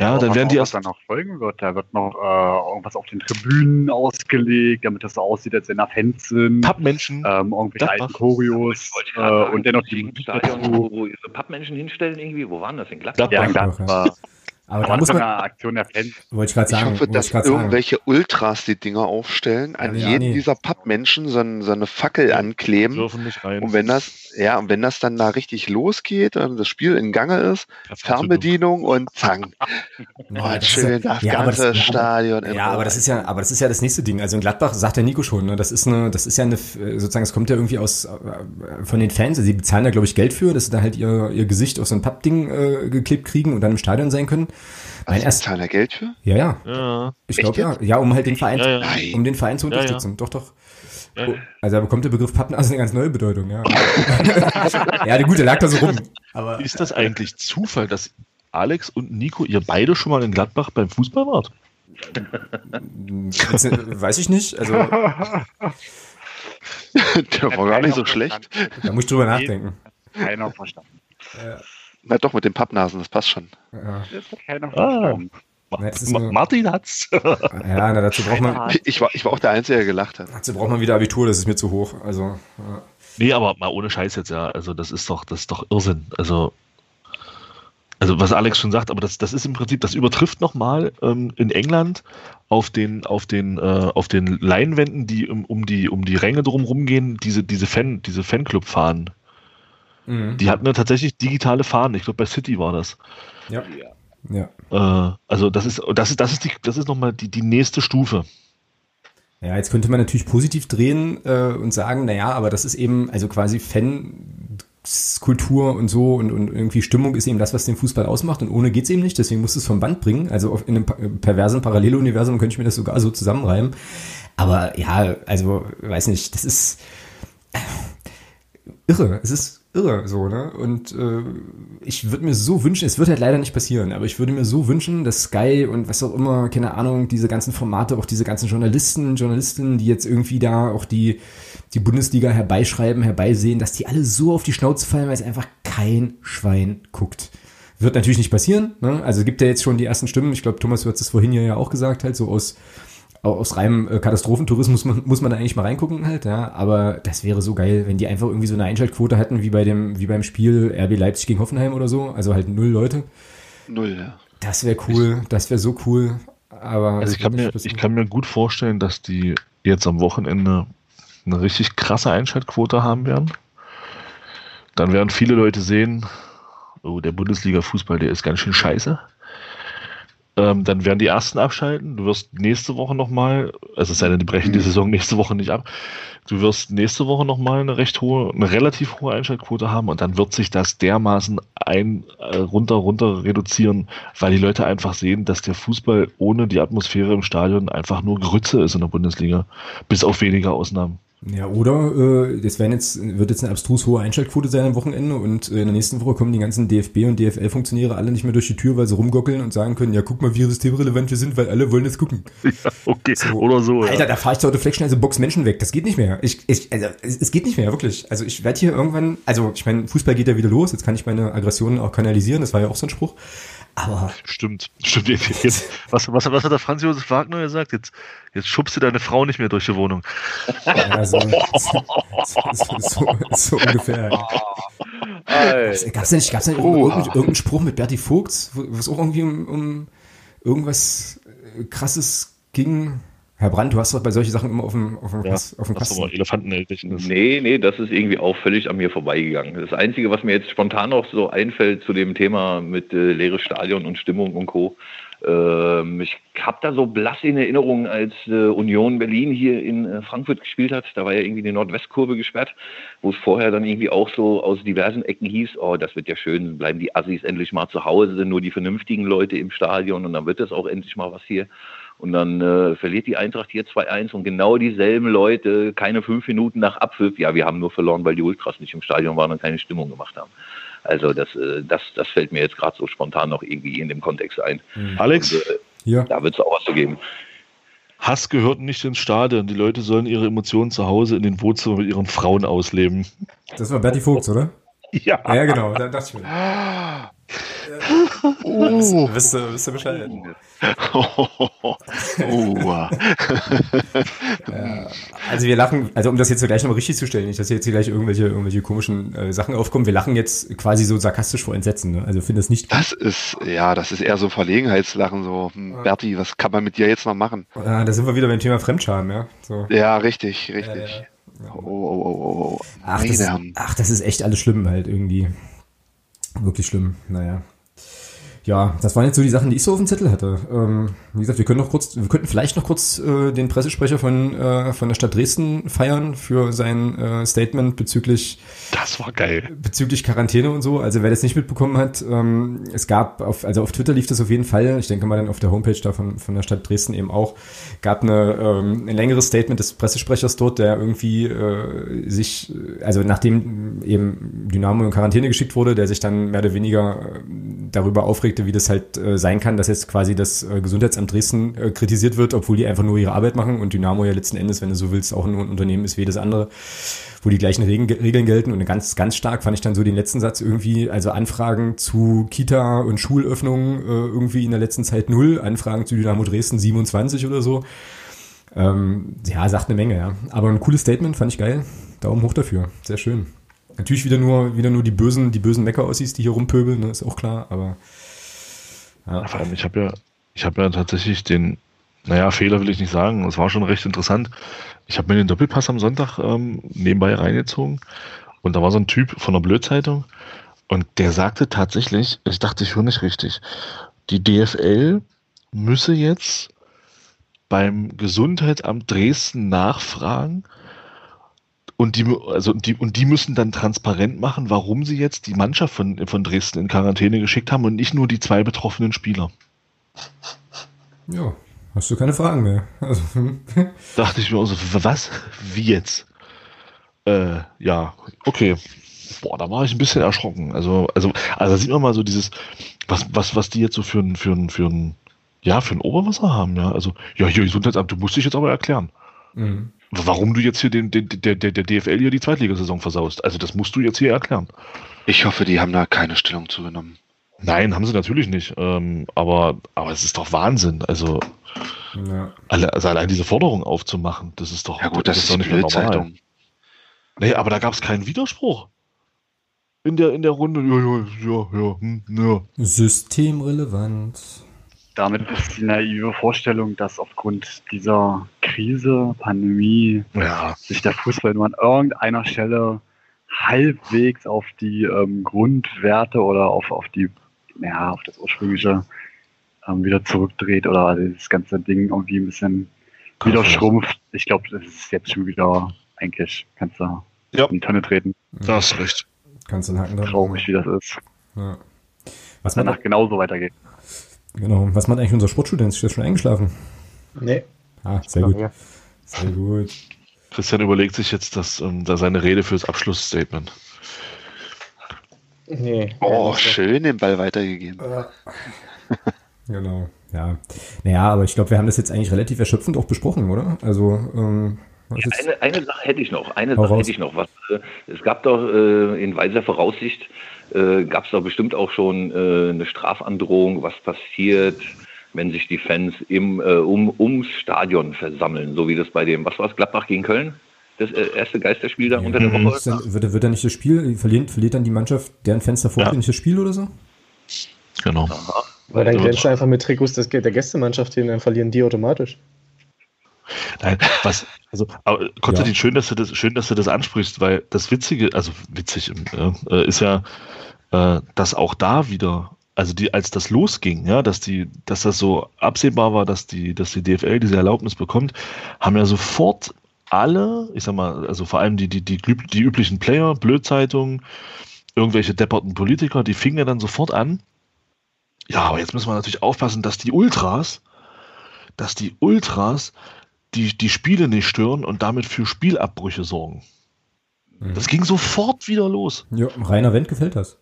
Ja, dann was werden die was erst. dann noch folgen wird, da wird noch äh, irgendwas auf den Tribünen ausgelegt, damit das so aussieht, als wenn da Fans sind. Pappmenschen. Ähm, irgendwelche Gladbach. alten Choreos äh, und dennoch die Stadion, wo, wo ihre Pappmenschen hinstellen irgendwie, wo waren das? In Gladbach? Ja, in Gladbach, Aber da muss man, eine Aktion der Fans. wollte ich gerade Ich sagen, hoffe, wollte dass ich gerade sagen. irgendwelche Ultras die Dinger aufstellen, an Ja, jeden nee. dieser Pappmenschen so, ein, so eine Fackel ankleben. dürfen nicht rein. Und wenn das, ja, und wenn das dann da richtig losgeht und das Spiel in Gange ist. Fernbedienung und zang. Ja, Oh, das ist schön ja- das ja, aber ganze das- Stadion. Ja, aber das ist ja, aber das ist ja das nächste Ding. Also in Gladbach sagt der Nico schon, ne, das ist eine, das ist ja eine, sozusagen, es kommt ja irgendwie aus äh, von den Fans. Also sie bezahlen da glaube ich Geld für, dass sie da halt ihr, ihr Gesicht auf so ein Pappding äh, geklebt kriegen und dann im Stadion sein können. Mein also, erst, zahlen da Geld für? ja, ja, Ja, ich glaube ja, ja, um halt den Verein, Ja, um den Verein zu Ja, ja. unterstützen. Doch, doch. Oh, Also da bekommt der Begriff Pappnase eine ganz neue Bedeutung, ja. ja, der gute lag da so rum. Aber Ist das eigentlich Zufall, dass Alex und Nico, ihr beide schon mal in Gladbach beim Fußball wart? äh, weiß ich nicht. Also Der war gar nicht so schlecht. da muss ich drüber nachdenken. Keiner verstanden. Na doch, mit den Pappnasen, das passt schon. Ja, Das hat keiner Ah. verstanden. Na, Martin hat's. ja na, dazu braucht man, Ich war, ich war auch der Einzige, der gelacht hat. dazu braucht man wieder Abitur. Das ist mir zu hoch. Also ja. nee, aber mal ohne Scheiß jetzt, ja. Also das ist doch, das ist doch Irrsinn. Also, also was Alex schon sagt, aber das, das ist im Prinzip, das übertrifft nochmal ähm, in England auf den, auf den, äh, auf den Leinwänden, die um, um die, um die Ränge drumherum gehen, diese, diese Fan, diese Fanclub-Fahnen. Mhm. Die hatten ja tatsächlich digitale Fahnen. Ich glaube, bei City war das. Ja. Ja. Äh, also das ist, das ist, das ist die, das ist nochmal die, die nächste Stufe. Ja, jetzt könnte man natürlich positiv drehen äh, und sagen, naja, aber das ist eben, also quasi Fankultur und so und, und irgendwie Stimmung ist eben das, was den Fußball ausmacht und ohne geht's eben nicht, deswegen muss es vom Band bringen. Also auf, in einem perversen Paralleluniversum könnte ich mir das sogar so zusammenreimen. Aber ja, also, weiß nicht, das ist irre. Es ist irre so, ne? Und äh, ich würde mir so wünschen, es wird halt leider nicht passieren, aber ich würde mir so wünschen, dass Sky und was auch immer, keine Ahnung, diese ganzen Formate, auch diese ganzen Journalisten, Journalistinnen, die jetzt irgendwie da auch die, die Bundesliga herbeischreiben, herbeisehen, dass die alle so auf die Schnauze fallen, weil es einfach kein Schwein guckt. Wird natürlich nicht passieren, ne? Also gibt ja jetzt schon die ersten Stimmen, ich glaube, Thomas, du hast es vorhin ja auch gesagt, halt so aus au- aus reinem äh, Katastrophentourismus muss man, muss man da eigentlich mal reingucken halt, ja. Aber das wäre so geil, wenn die einfach irgendwie so eine Einschaltquote hätten wie bei dem, wie beim Spiel RB Leipzig gegen Hoffenheim oder so. Also halt null Leute. Null, ja. Das wäre cool, das wäre so cool. Aber Also ich kann, mir, ich kann mir gut vorstellen, dass die jetzt am Wochenende eine richtig krasse Einschaltquote haben werden. Dann werden viele Leute sehen, oh, der Bundesliga-Fußball, der ist ganz schön scheiße. Ähm, dann werden die ersten abschalten. Du wirst nächste Woche nochmal, also es sei denn, die brechen die Saison nächste Woche nicht ab. Du wirst nächste Woche nochmal eine recht hohe, eine relativ hohe Einschaltquote haben und dann wird sich das dermaßen ein, äh, runter, runter reduzieren, weil die Leute einfach sehen, dass der Fußball ohne die Atmosphäre im Stadion einfach nur Grütze ist in der Bundesliga. Bis auf wenige Ausnahmen. Ja, oder äh, das werden jetzt, wird jetzt eine abstrus hohe Einschaltquote sein am Wochenende und äh, in der nächsten Woche kommen die ganzen DFB- und DFL-Funktionäre alle nicht mehr durch die Tür, weil sie rumgockeln und sagen können, ja, guck mal, wie systemrelevant wir sind, weil alle wollen jetzt gucken. Ja, okay, oder so. Alter, da fahre ich zur Fleck schnell so Box Menschen weg. Das geht nicht mehr. Ich, ich, also, es, es geht nicht mehr, wirklich. Also ich werde hier irgendwann, also ich meine, Fußball geht ja wieder los, jetzt kann ich meine Aggressionen auch kanalisieren, das war ja auch so ein Spruch. Aber Stimmt, stimmt. Jetzt, jetzt, was, was, was hat der Franz Josef Wagner gesagt? Jetzt, jetzt schubst du deine Frau nicht mehr durch die Wohnung. ja, so, so, so, so, ungefähr. Gab es nicht, gab's nicht irgendeinen, irgendeinen Spruch mit Berti Vogts, wo es auch irgendwie um, um irgendwas krasses ging? Herr Brandt, du hast doch bei solchen Sachen immer auf dem, auf dem, Ja, Kasten- auf dem das Kasten. war Elefantengedächtnis. Nee, nee, das ist irgendwie auch völlig an mir vorbeigegangen. Das Einzige, was mir jetzt spontan noch so einfällt zu dem Thema mit äh, leeres Stadion und Stimmung und Co. Ähm, ich habe da so blass in Erinnerung, als äh, Union Berlin hier in äh, Frankfurt gespielt hat. Da war ja irgendwie die Nordwestkurve gesperrt, wo es vorher dann irgendwie auch so aus diversen Ecken hieß, oh, das wird ja schön, bleiben die Assis endlich mal zu Hause, sind nur die vernünftigen Leute im Stadion und dann wird das auch endlich mal was hier. Und dann äh, verliert die Eintracht hier 2-1 und genau dieselben Leute, keine fünf Minuten nach Abpfiff, ja, wir haben nur verloren, weil die Ultras nicht im Stadion waren und keine Stimmung gemacht haben. Also das, äh, das, das fällt mir jetzt gerade so spontan noch irgendwie in dem Kontext ein. Alex, Und, äh, Ja. da wird es auch was zu geben. Hass gehört nicht ins Stadion. Die Leute sollen ihre Emotionen zu Hause in den Wohnzimmern mit ihren Frauen ausleben. Das war Berti Vogts, oder? Ja. Ja, genau, da dachte ich mir. Oh. Wisst ihr, wisst ihr Bescheid? oh. Also wir lachen, also um das jetzt gleich nochmal richtig zu stellen, nicht, dass hier jetzt hier gleich irgendwelche, irgendwelche komischen äh, Sachen aufkommen, wir lachen jetzt quasi so sarkastisch vor Entsetzen, ne? Also finde das nicht Das ist, ja, das ist eher so Verlegenheitslachen, so, hm, Berti, was kann man mit dir jetzt noch machen? Ah, da sind wir wieder beim Thema Fremdscham, ja. So. Ja, richtig, richtig. Oh, oh, oh, oh, oh. Ach, das, ach, das ist echt alles schlimm halt irgendwie. Wirklich schlimm, naja. Ja, das waren jetzt so die Sachen, die ich so auf dem Zettel hatte. Ähm, wie gesagt, wir können noch kurz, wir könnten vielleicht noch kurz äh, den Pressesprecher von, äh, von der Stadt Dresden feiern für sein äh, Statement bezüglich Das war geil. bezüglich Quarantäne und so. Also wer das nicht mitbekommen hat, ähm, es gab auf, also auf Twitter lief das auf jeden Fall. Ich denke mal dann auf der Homepage da von, von der Stadt Dresden eben auch. Gab eine, ähm, ein längeres Statement des Pressesprechers dort, der irgendwie äh, sich, äh, also nachdem eben Dynamo in Quarantäne geschickt wurde, der sich dann mehr oder weniger äh, darüber aufregte, wie das halt äh, sein kann, dass jetzt quasi das äh, Gesundheitsamt Dresden äh, kritisiert wird, obwohl die einfach nur ihre Arbeit machen und Dynamo ja letzten Endes, wenn du so willst, auch nur ein Unternehmen ist wie das andere wo die gleichen Regeln, Regeln gelten. Und ganz, ganz stark fand ich dann so den letzten Satz irgendwie, also Anfragen zu Kita und Schulöffnungen äh, irgendwie in der letzten Zeit null, Anfragen zu Dynamo Dresden 27 oder so. Ähm, ja, sagt eine Menge, ja. Aber ein cooles Statement, fand ich geil. Daumen hoch dafür. Sehr schön. Natürlich wieder nur, wieder nur die bösen, die bösen Mecker-Ossis, die hier rumpöbeln, ne, ist auch klar, aber ja. Vor allem, ich habe ja, ich habe ja tatsächlich den, naja, Fehler will ich nicht sagen, es war schon recht interessant. Ich habe mir den Doppelpass am Sonntag ähm, nebenbei reingezogen und da war so ein Typ von der Blödzeitung und der sagte tatsächlich, ich dachte, ich höre nicht richtig, die DFL müsse jetzt beim Gesundheitsamt Dresden nachfragen und die, also die, und die müssen dann transparent machen, warum sie jetzt die Mannschaft von, von Dresden in Quarantäne geschickt haben und nicht nur die zwei betroffenen Spieler. Ja, hast du keine Fragen mehr. Also, Dachte ich mir auch so, was? Wie jetzt? Äh, ja, okay. Boah, da war ich ein bisschen erschrocken. Also, also, also da sieht man mal so dieses, was, was, was die jetzt so für ein, für ein, für ein, ja, für ein Oberwasser haben, ja. Also, ja, hier Gesundheitsamt, du musst dich jetzt aber erklären. Mhm. Warum du jetzt hier den, den, der, der, der DFL hier die Zweitligasaison versaust. Also, das musst du jetzt hier erklären. Ich hoffe, die haben da keine Stellung zugenommen. Nein, haben sie natürlich nicht. Ähm, aber, aber es ist doch Wahnsinn. Also, ja. alle, also allein diese Forderung aufzumachen, das ist doch, Ja gut, das, ist ist doch nicht mehr normal. Nee, aber da gab es keinen Widerspruch. In der, in der Runde, ja, ja, ja, ja, hm, ja. Systemrelevant. Damit ist die naive Vorstellung, dass aufgrund dieser Krise, Pandemie, Ja, sich der Fußball nur an irgendeiner Stelle halbwegs auf die ähm, Grundwerte oder auf, auf die, ja, auf das ursprüngliche ähm, wieder zurückdreht oder das ganze Ding irgendwie ein bisschen wieder schrumpft. Ich glaube, das ist jetzt schon wieder eigentlich, kannst du Ja. in die Tonne treten. da hast recht. Kannst du einen Haken dran Traurig, wie das ist. Ja. Was Danach genauso weitergeht. Genau, was macht eigentlich unser Sportstudent? Ist der schon eingeschlafen? Nee. Ah, sehr gut. Sehr gut. Christian überlegt sich jetzt das, ähm, da seine Rede fürs Abschlussstatement. Nee. Oh, schön den Ball weitergegeben. Genau, ja. Naja, aber ich glaube, wir haben das jetzt eigentlich relativ erschöpfend auch besprochen, oder? Also, ähm, was Ja, eine, eine Sache hätte ich noch. Eine Sache raus. hätte ich noch. Was, äh, es gab doch äh, in weiser Voraussicht, äh, gab es doch bestimmt auch schon äh, eine Strafandrohung, was passiert, wenn sich die Fans im, äh, um, ums Stadion versammeln, so wie das bei dem, was war es, Gladbach gegen Köln? Das äh, erste Geisterspiel da unter der Woche. Ist dann, wird, wird dann nicht das Spiel, verliert, verliert dann die Mannschaft, deren Fenster vor Ja. nicht das Spiel oder so? Genau. Weil dann glänzt einfach mit Trikots der Gästemannschaft hin, dann verlieren die automatisch. Nein, was, also, aber Konstantin, Ja. schön, dass du das, schön, dass du das ansprichst, weil das Witzige, also witzig, äh, ist ja, äh, dass auch da wieder, also die, als das losging, ja, dass die, dass das so absehbar war, dass die, dass die DFL diese Erlaubnis bekommt, haben ja sofort alle, ich sag mal, also vor allem die, die, die, die üblichen Player, Blödzeitungen, irgendwelche depperten Politiker, die fingen ja dann sofort an. Ja, aber jetzt müssen wir natürlich aufpassen, dass die Ultras, dass die Ultras die, die Spiele nicht stören und damit für Spielabbrüche sorgen. Das ging sofort wieder los. Ja, Rainer Wendt gefällt das.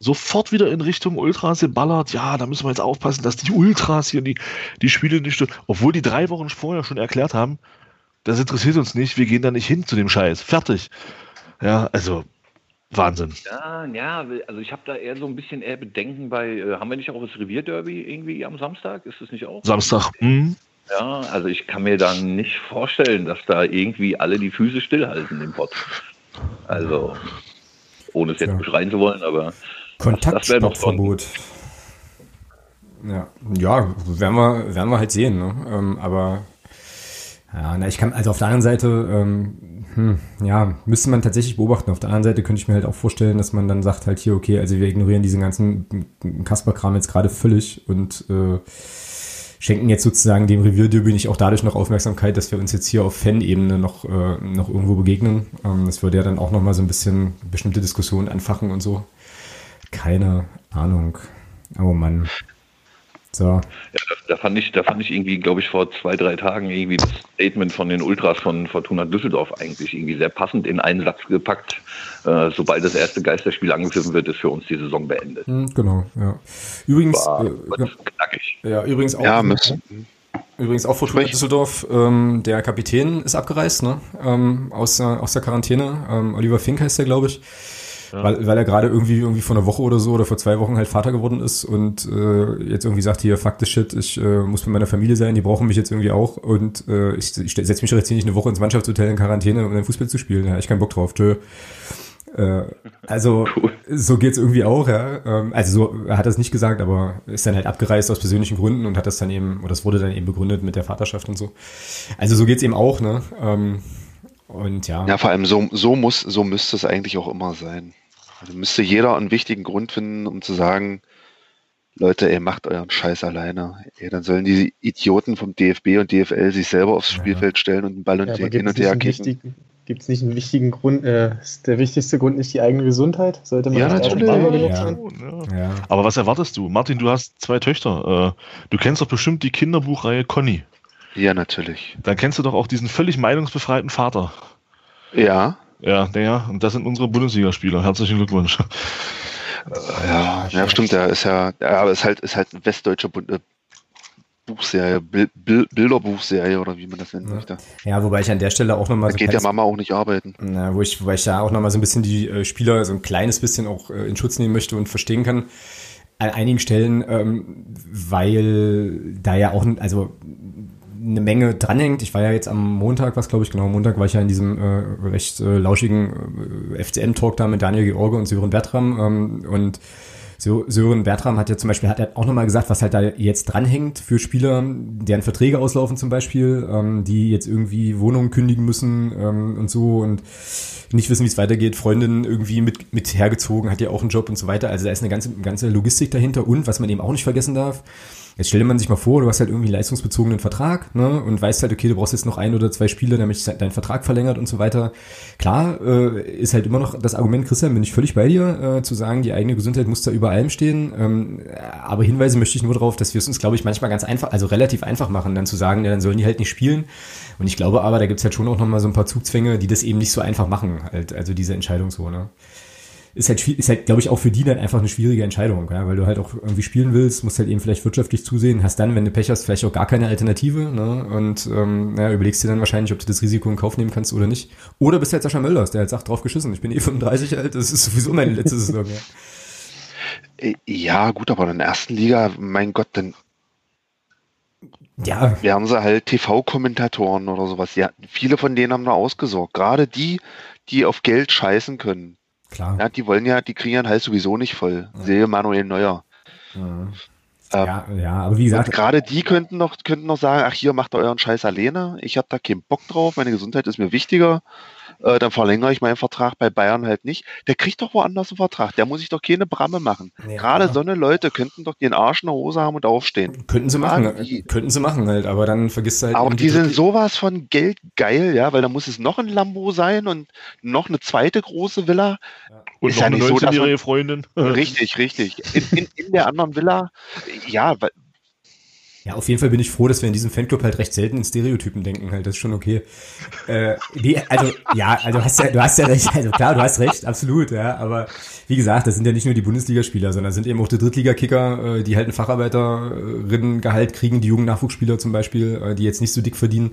Sofort wieder in Richtung Ultras geballert. Ja, da müssen wir jetzt aufpassen, dass die Ultras hier die, die Spiele nicht stören. Obwohl die drei Wochen vorher schon erklärt haben, das interessiert uns nicht, wir gehen da nicht hin zu dem Scheiß. Fertig. Ja, also Wahnsinn. Ja, ja, also ich habe da eher so ein bisschen eher Bedenken bei, äh, haben wir nicht auch das Revierderby irgendwie am Samstag? Ist das nicht auch? Samstag. Hm. Ja, also ich kann mir dann nicht vorstellen, dass da irgendwie alle die Füße stillhalten im Pott. Also, ohne es jetzt Ja. beschreien zu wollen, aber. Kontaktsportverbot. Ja, ja, werden wir, werden wir halt sehen, ne? Ähm, aber ja, na, ich kann, also auf der anderen Seite, ähm, hm, ja, müsste man tatsächlich beobachten. Auf der anderen Seite könnte ich mir halt auch vorstellen, dass man dann sagt halt hier, okay, also wir ignorieren diesen ganzen Kasper-Kram jetzt gerade völlig und äh, schenken jetzt sozusagen dem Revierderby nicht auch dadurch noch Aufmerksamkeit, dass wir uns jetzt hier auf Fan-Ebene noch, äh, noch irgendwo begegnen. Ähm, das würde ja dann auch nochmal so ein bisschen bestimmte Diskussionen anfachen und so. Keine Ahnung. Oh Mann. So. Ja, da, da fand ich, da fand ich irgendwie, glaube ich, vor zwei, drei Tagen irgendwie das Statement von den Ultras von Fortuna Düsseldorf eigentlich irgendwie sehr passend in einen Satz gepackt. Äh, sobald das erste Geisterspiel angegriffen wird, ist für uns die Saison beendet. Hm, genau, ja. Übrigens, War, äh, war knackig. ja, übrigens auch. Ja, müssen. Übrigens auch Fortuna Sprich. Düsseldorf, ähm, der Kapitän ist abgereist, ne? Ähm, aus, der, aus der Quarantäne. Ähm, Oliver Fink heißt der, glaube ich. Weil, weil er gerade irgendwie irgendwie vor einer Woche oder so oder vor zwei Wochen halt Vater geworden ist und äh, jetzt irgendwie sagt, hier, fuck this shit, ich äh, muss mit meiner Familie sein, die brauchen mich jetzt irgendwie auch und äh, ich, ich setze mich jetzt hier nicht eine Woche ins Mannschaftshotel in Quarantäne, um dann Fußball zu spielen. Ja, ich keinen Bock drauf. Tschö. Äh, also so geht's irgendwie auch, ja. Ähm, also so, er hat das nicht gesagt, aber ist dann halt abgereist aus persönlichen Gründen und hat das dann eben, oder das wurde dann eben begründet mit der Vaterschaft und so. Also so geht's eben auch, ne? Ähm, und ja. Ja, vor allem so, so muss, so müsste es eigentlich auch immer sein. Also müsste jeder einen wichtigen Grund finden, um zu sagen, Leute, ihr macht euren Scheiß alleine. Ey, dann sollen die Idioten vom DFB und DFL sich selber aufs Spielfeld stellen und einen Ball und Ja, hin gibt es und nicht, her kicken. wichtigen- gibt's nicht einen wichtigen Grund? Äh, ist der wichtigste Grund nicht die eigene Gesundheit? Sollte man Ja, natürlich. Ja. ja. Aber was erwartest du? Martin, du hast zwei Töchter. Äh, du kennst doch bestimmt die Kinderbuchreihe Conny. Ja, natürlich. Dann kennst du doch auch diesen völlig meinungsbefreiten Vater. Ja, Ja, der, und das sind unsere Bundesligaspieler. Herzlichen Glückwunsch. ja, ja, stimmt, ja, ist ja, ja, aber ist halt, ist halt eine westdeutsche Bund äh, Buchserie, Bil Bil Bilderbuchserie oder wie man das nennen möchte. ja, wobei ich an der Stelle auch nochmal Da geht der Mama auch nicht arbeiten. Na, wo ich, wobei ich da auch nochmal so ein bisschen die äh, Spieler so ein kleines bisschen auch äh, in Schutz nehmen möchte und verstehen kann. An einigen Stellen, ähm, weil da ja auch, ein- also eine Menge dranhängt. Ich war ja jetzt am Montag, was glaube ich genau, am Montag war ich ja in diesem äh, recht äh, lauschigen äh, FCM-Talk da mit Daniel George und Sören Bertram ähm, und Sören Bertram hat ja zum Beispiel hat er auch nochmal gesagt, was halt da jetzt dranhängt für Spieler, deren Verträge auslaufen zum Beispiel, ähm, die jetzt irgendwie Wohnungen kündigen müssen ähm, und so und nicht wissen, wie es weitergeht, Freundin irgendwie mit, mit hergezogen, hat ja auch einen Job und so weiter. Also da ist eine ganze, ganze Logistik dahinter und was man eben auch nicht vergessen darf, Jetzt stelle man sich mal vor, du hast halt irgendwie einen leistungsbezogenen Vertrag ne, und weißt halt, okay, du brauchst jetzt noch ein oder zwei Spiele, damit dein Vertrag verlängert und so weiter. Klar, äh, ist halt immer noch das Argument, Christian, bin ich völlig bei dir, äh, zu sagen, die eigene Gesundheit muss da über allem stehen. Ähm, aber Hinweise möchte ich nur darauf, dass wir es uns, glaube ich, manchmal ganz einfach, also relativ einfach machen, dann zu sagen, ja, dann sollen die halt nicht spielen. Und ich glaube aber, da gibt's halt schon auch nochmal so ein paar Zugzwänge, die das eben nicht so einfach machen, halt, also diese Entscheidung so, ne? Ist halt, ist halt, glaube ich, auch für die dann einfach eine schwierige Entscheidung, ja, weil du halt auch irgendwie spielen willst, musst halt eben vielleicht wirtschaftlich zusehen, hast dann, wenn du Pech hast, vielleicht auch gar keine Alternative, ne, und ähm, ja, überlegst dir dann wahrscheinlich, ob du das Risiko in Kauf nehmen kannst oder nicht. Oder bist halt Sascha Mölders, der halt sagt, drauf geschissen, ich bin eh 35 alt, das ist sowieso meine letzte Saison, ja. Äh, Ja, gut, aber in der ersten Liga, mein Gott, dann Ja, wären sie halt TV-Kommentatoren oder sowas. Ja, viele von denen haben da ausgesorgt. Gerade die, die auf Geld scheißen können. Klar. Ja, die wollen ja, die kriegen ja den Hals sowieso nicht voll. Sehe Manuel Neuer. Ähm, Ja, ja, aber wie gesagt, gerade die könnten noch, könnten noch sagen, ach hier, macht ihr euren Scheiß alleine. Ich habe da keinen Bock drauf, meine Gesundheit ist mir wichtiger. Äh, dann verlängere ich meinen Vertrag bei Bayern halt nicht. Der kriegt doch woanders einen Vertrag. Der muss sich doch keine Bramme machen. Ja, gerade so eine Leute könnten doch den Arsch in der Hose haben und aufstehen. könnten sie machen, die. könnten sie machen halt, aber dann vergisst du halt Aber eben die sind sowas von geldgeil, ja, weil da muss es noch ein Lambo sein und noch eine zweite große Villa. Und Ist noch ja eine nicht so, dass man- 19-jährige Freundin. Richtig, richtig. In, in, in der anderen Villa, ja, weil, Ja, auf jeden Fall bin ich froh, dass wir in diesem Fanclub halt recht selten in Stereotypen denken, halt, das ist schon okay. Äh, nee, also, ja, also hast ja, du hast ja recht, also klar, du hast recht, absolut, ja, aber wie gesagt, das sind ja nicht nur die Bundesligaspieler, sondern sind eben auch die Drittligakicker, äh, die halt ein Facharbeiterinnengehalt kriegen, die jungen Nachwuchsspieler zum Beispiel, äh, die jetzt nicht so dick verdienen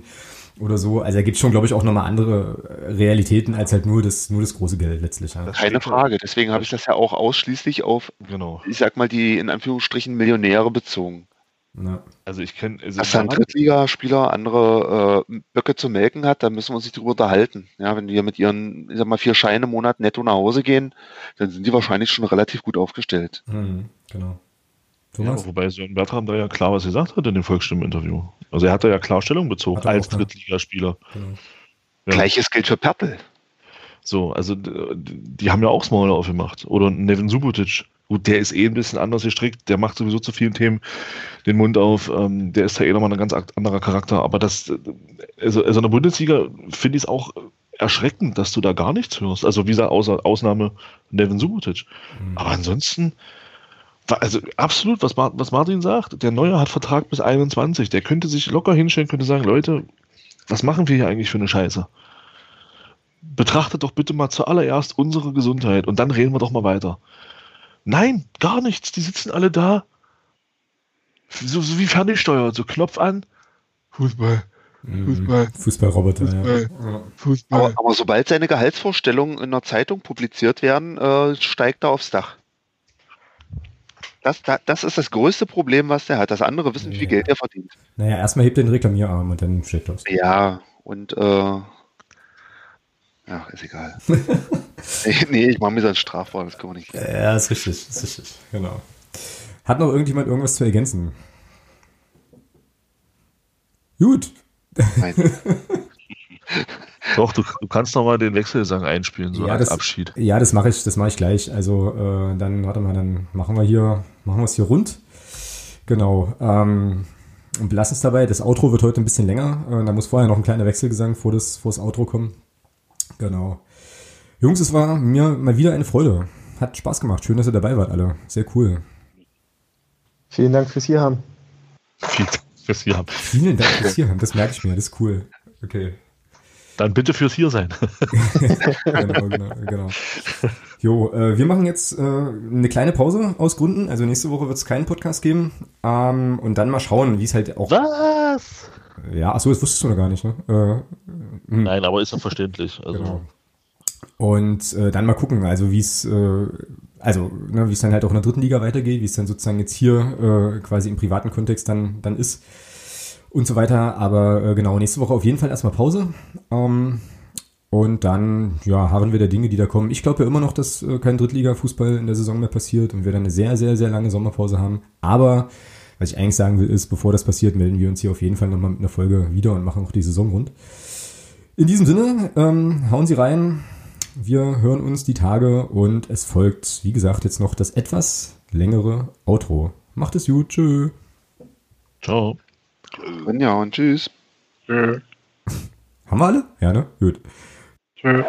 oder so. Also da gibt's schon, glaube ich, auch nochmal andere äh, Realitäten als halt nur das, nur das große Geld letztlich, ja. Das keine Frage. Deswegen habe ich das ja auch ausschließlich auf, Genau. ich sag mal, die in Anführungsstrichen Millionäre bezogen. Ja. Also ich kenne. Also Dass da ein Drittligaspieler andere äh, Böcke zu melken hat, da müssen wir uns nicht drüber unterhalten. Ja, wenn die ja mit ihren, ich sag mal, vier Scheine im Monat netto nach Hause gehen, dann sind die wahrscheinlich schon relativ gut aufgestellt. Mhm, genau. Ja, wobei Sören Bertram da ja klar was gesagt hat in dem Volksstimmen-Interview. Also er hat da ja klar Stellung bezogen als. Drittligaspieler. Genau. Ja. Gleiches gilt für Pertl. So, also die haben ja auch das Maul aufgemacht. Oder Nevin Subotic. Gut, der ist eh ein bisschen anders gestrickt. Der macht sowieso zu vielen Themen den Mund auf. Ähm, der ist ja eh nochmal ein ganz anderer Charakter. Aber das, also, also in der Bundesliga finde ich es auch erschreckend, dass du da gar nichts hörst. Also wie gesagt, außer Ausnahme Nevin Subotic. Aber ansonsten, also absolut, was, was Martin sagt, der Neue hat Vertrag bis 21. Der könnte sich locker hinstellen, könnte sagen, Leute, was machen wir hier eigentlich für eine Scheiße? betrachtet doch bitte mal zuallererst unsere Gesundheit und dann reden wir doch mal weiter. Nein, gar nichts. Die sitzen alle da. So, so wie ferngesteuert. So Knopf an. Fußball. Fußball. Fußballroboter, ja. Fußball. ja. Fußball. Aber, aber sobald seine Gehaltsvorstellungen in der Zeitung publiziert werden, äh, steigt er aufs Dach. Das, da- das ist das größte Problem, was der hat. Das andere wissen, wie viel Ja. Geld er verdient. Naja, erstmal hebt er den Reklamierarm und dann steht los. Ja, und äh, ja, ist egal. nee, nee, ich mache mir ein Strafwort, das kann man nicht. Ja, ist richtig, ist richtig, genau. Hat noch irgendjemand irgendwas zu ergänzen? Gut. Nein. Doch, du, du kannst noch mal den Wechselsang einspielen, so Ja, als das- Abschied. Ja, das mache ich, das mache ich gleich. Also äh, dann, warte mal, dann machen wir hier, machen wir es hier rund. Genau. Ähm, und belassen es dabei. Das Outro wird heute ein bisschen länger. Äh, da muss vorher noch ein kleiner Wechselgesang vor das, vor das Outro kommen. Genau. Jungs, es war mir mal wieder eine Freude. Hat Spaß gemacht. Schön, dass ihr dabei wart, alle. Sehr cool. Vielen Dank fürs Hier haben. Vielen Dank fürs Hier haben. Vielen Dank fürs Hier. Das merke ich mir. Das ist cool. Okay. Dann bitte fürs Hier sein. genau, genau, genau. Jo, äh, wir machen jetzt äh, eine kleine Pause aus Gründen. Also nächste Woche wird es keinen Podcast geben. Ähm, und dann mal schauen, wie es halt auch. Was? Ja, achso, das wusstest du noch gar nicht, ne? Äh, hm, Nein, aber ist ja verständlich. Also, genau. Und äh, dann mal gucken, also wie es, äh, also ne, wie es dann halt auch in der dritten Liga weitergeht, wie es dann sozusagen jetzt hier äh, quasi im privaten Kontext dann dann ist und so weiter. Aber äh, genau, nächste Woche auf jeden Fall erstmal Pause. Ähm, und dann, ja, harren wir der Dinge, die da kommen. Ich glaube ja immer noch, dass äh, kein Drittliga-Fußball in der Saison mehr passiert und wir dann eine sehr, sehr, sehr lange Sommerpause haben. Aber was ich eigentlich sagen will, ist, bevor das passiert, melden wir uns hier auf jeden Fall nochmal mit einer Folge wieder und machen auch die Saison rund. In diesem Sinne, ähm, hauen Sie rein. Wir hören uns die Tage und es folgt, wie gesagt, jetzt noch das etwas längere Outro. Macht es gut. Tschö. Ciao. Ja, und tschüss. Tschö. Haben wir alle? Ja, ne? Gut. Tschö.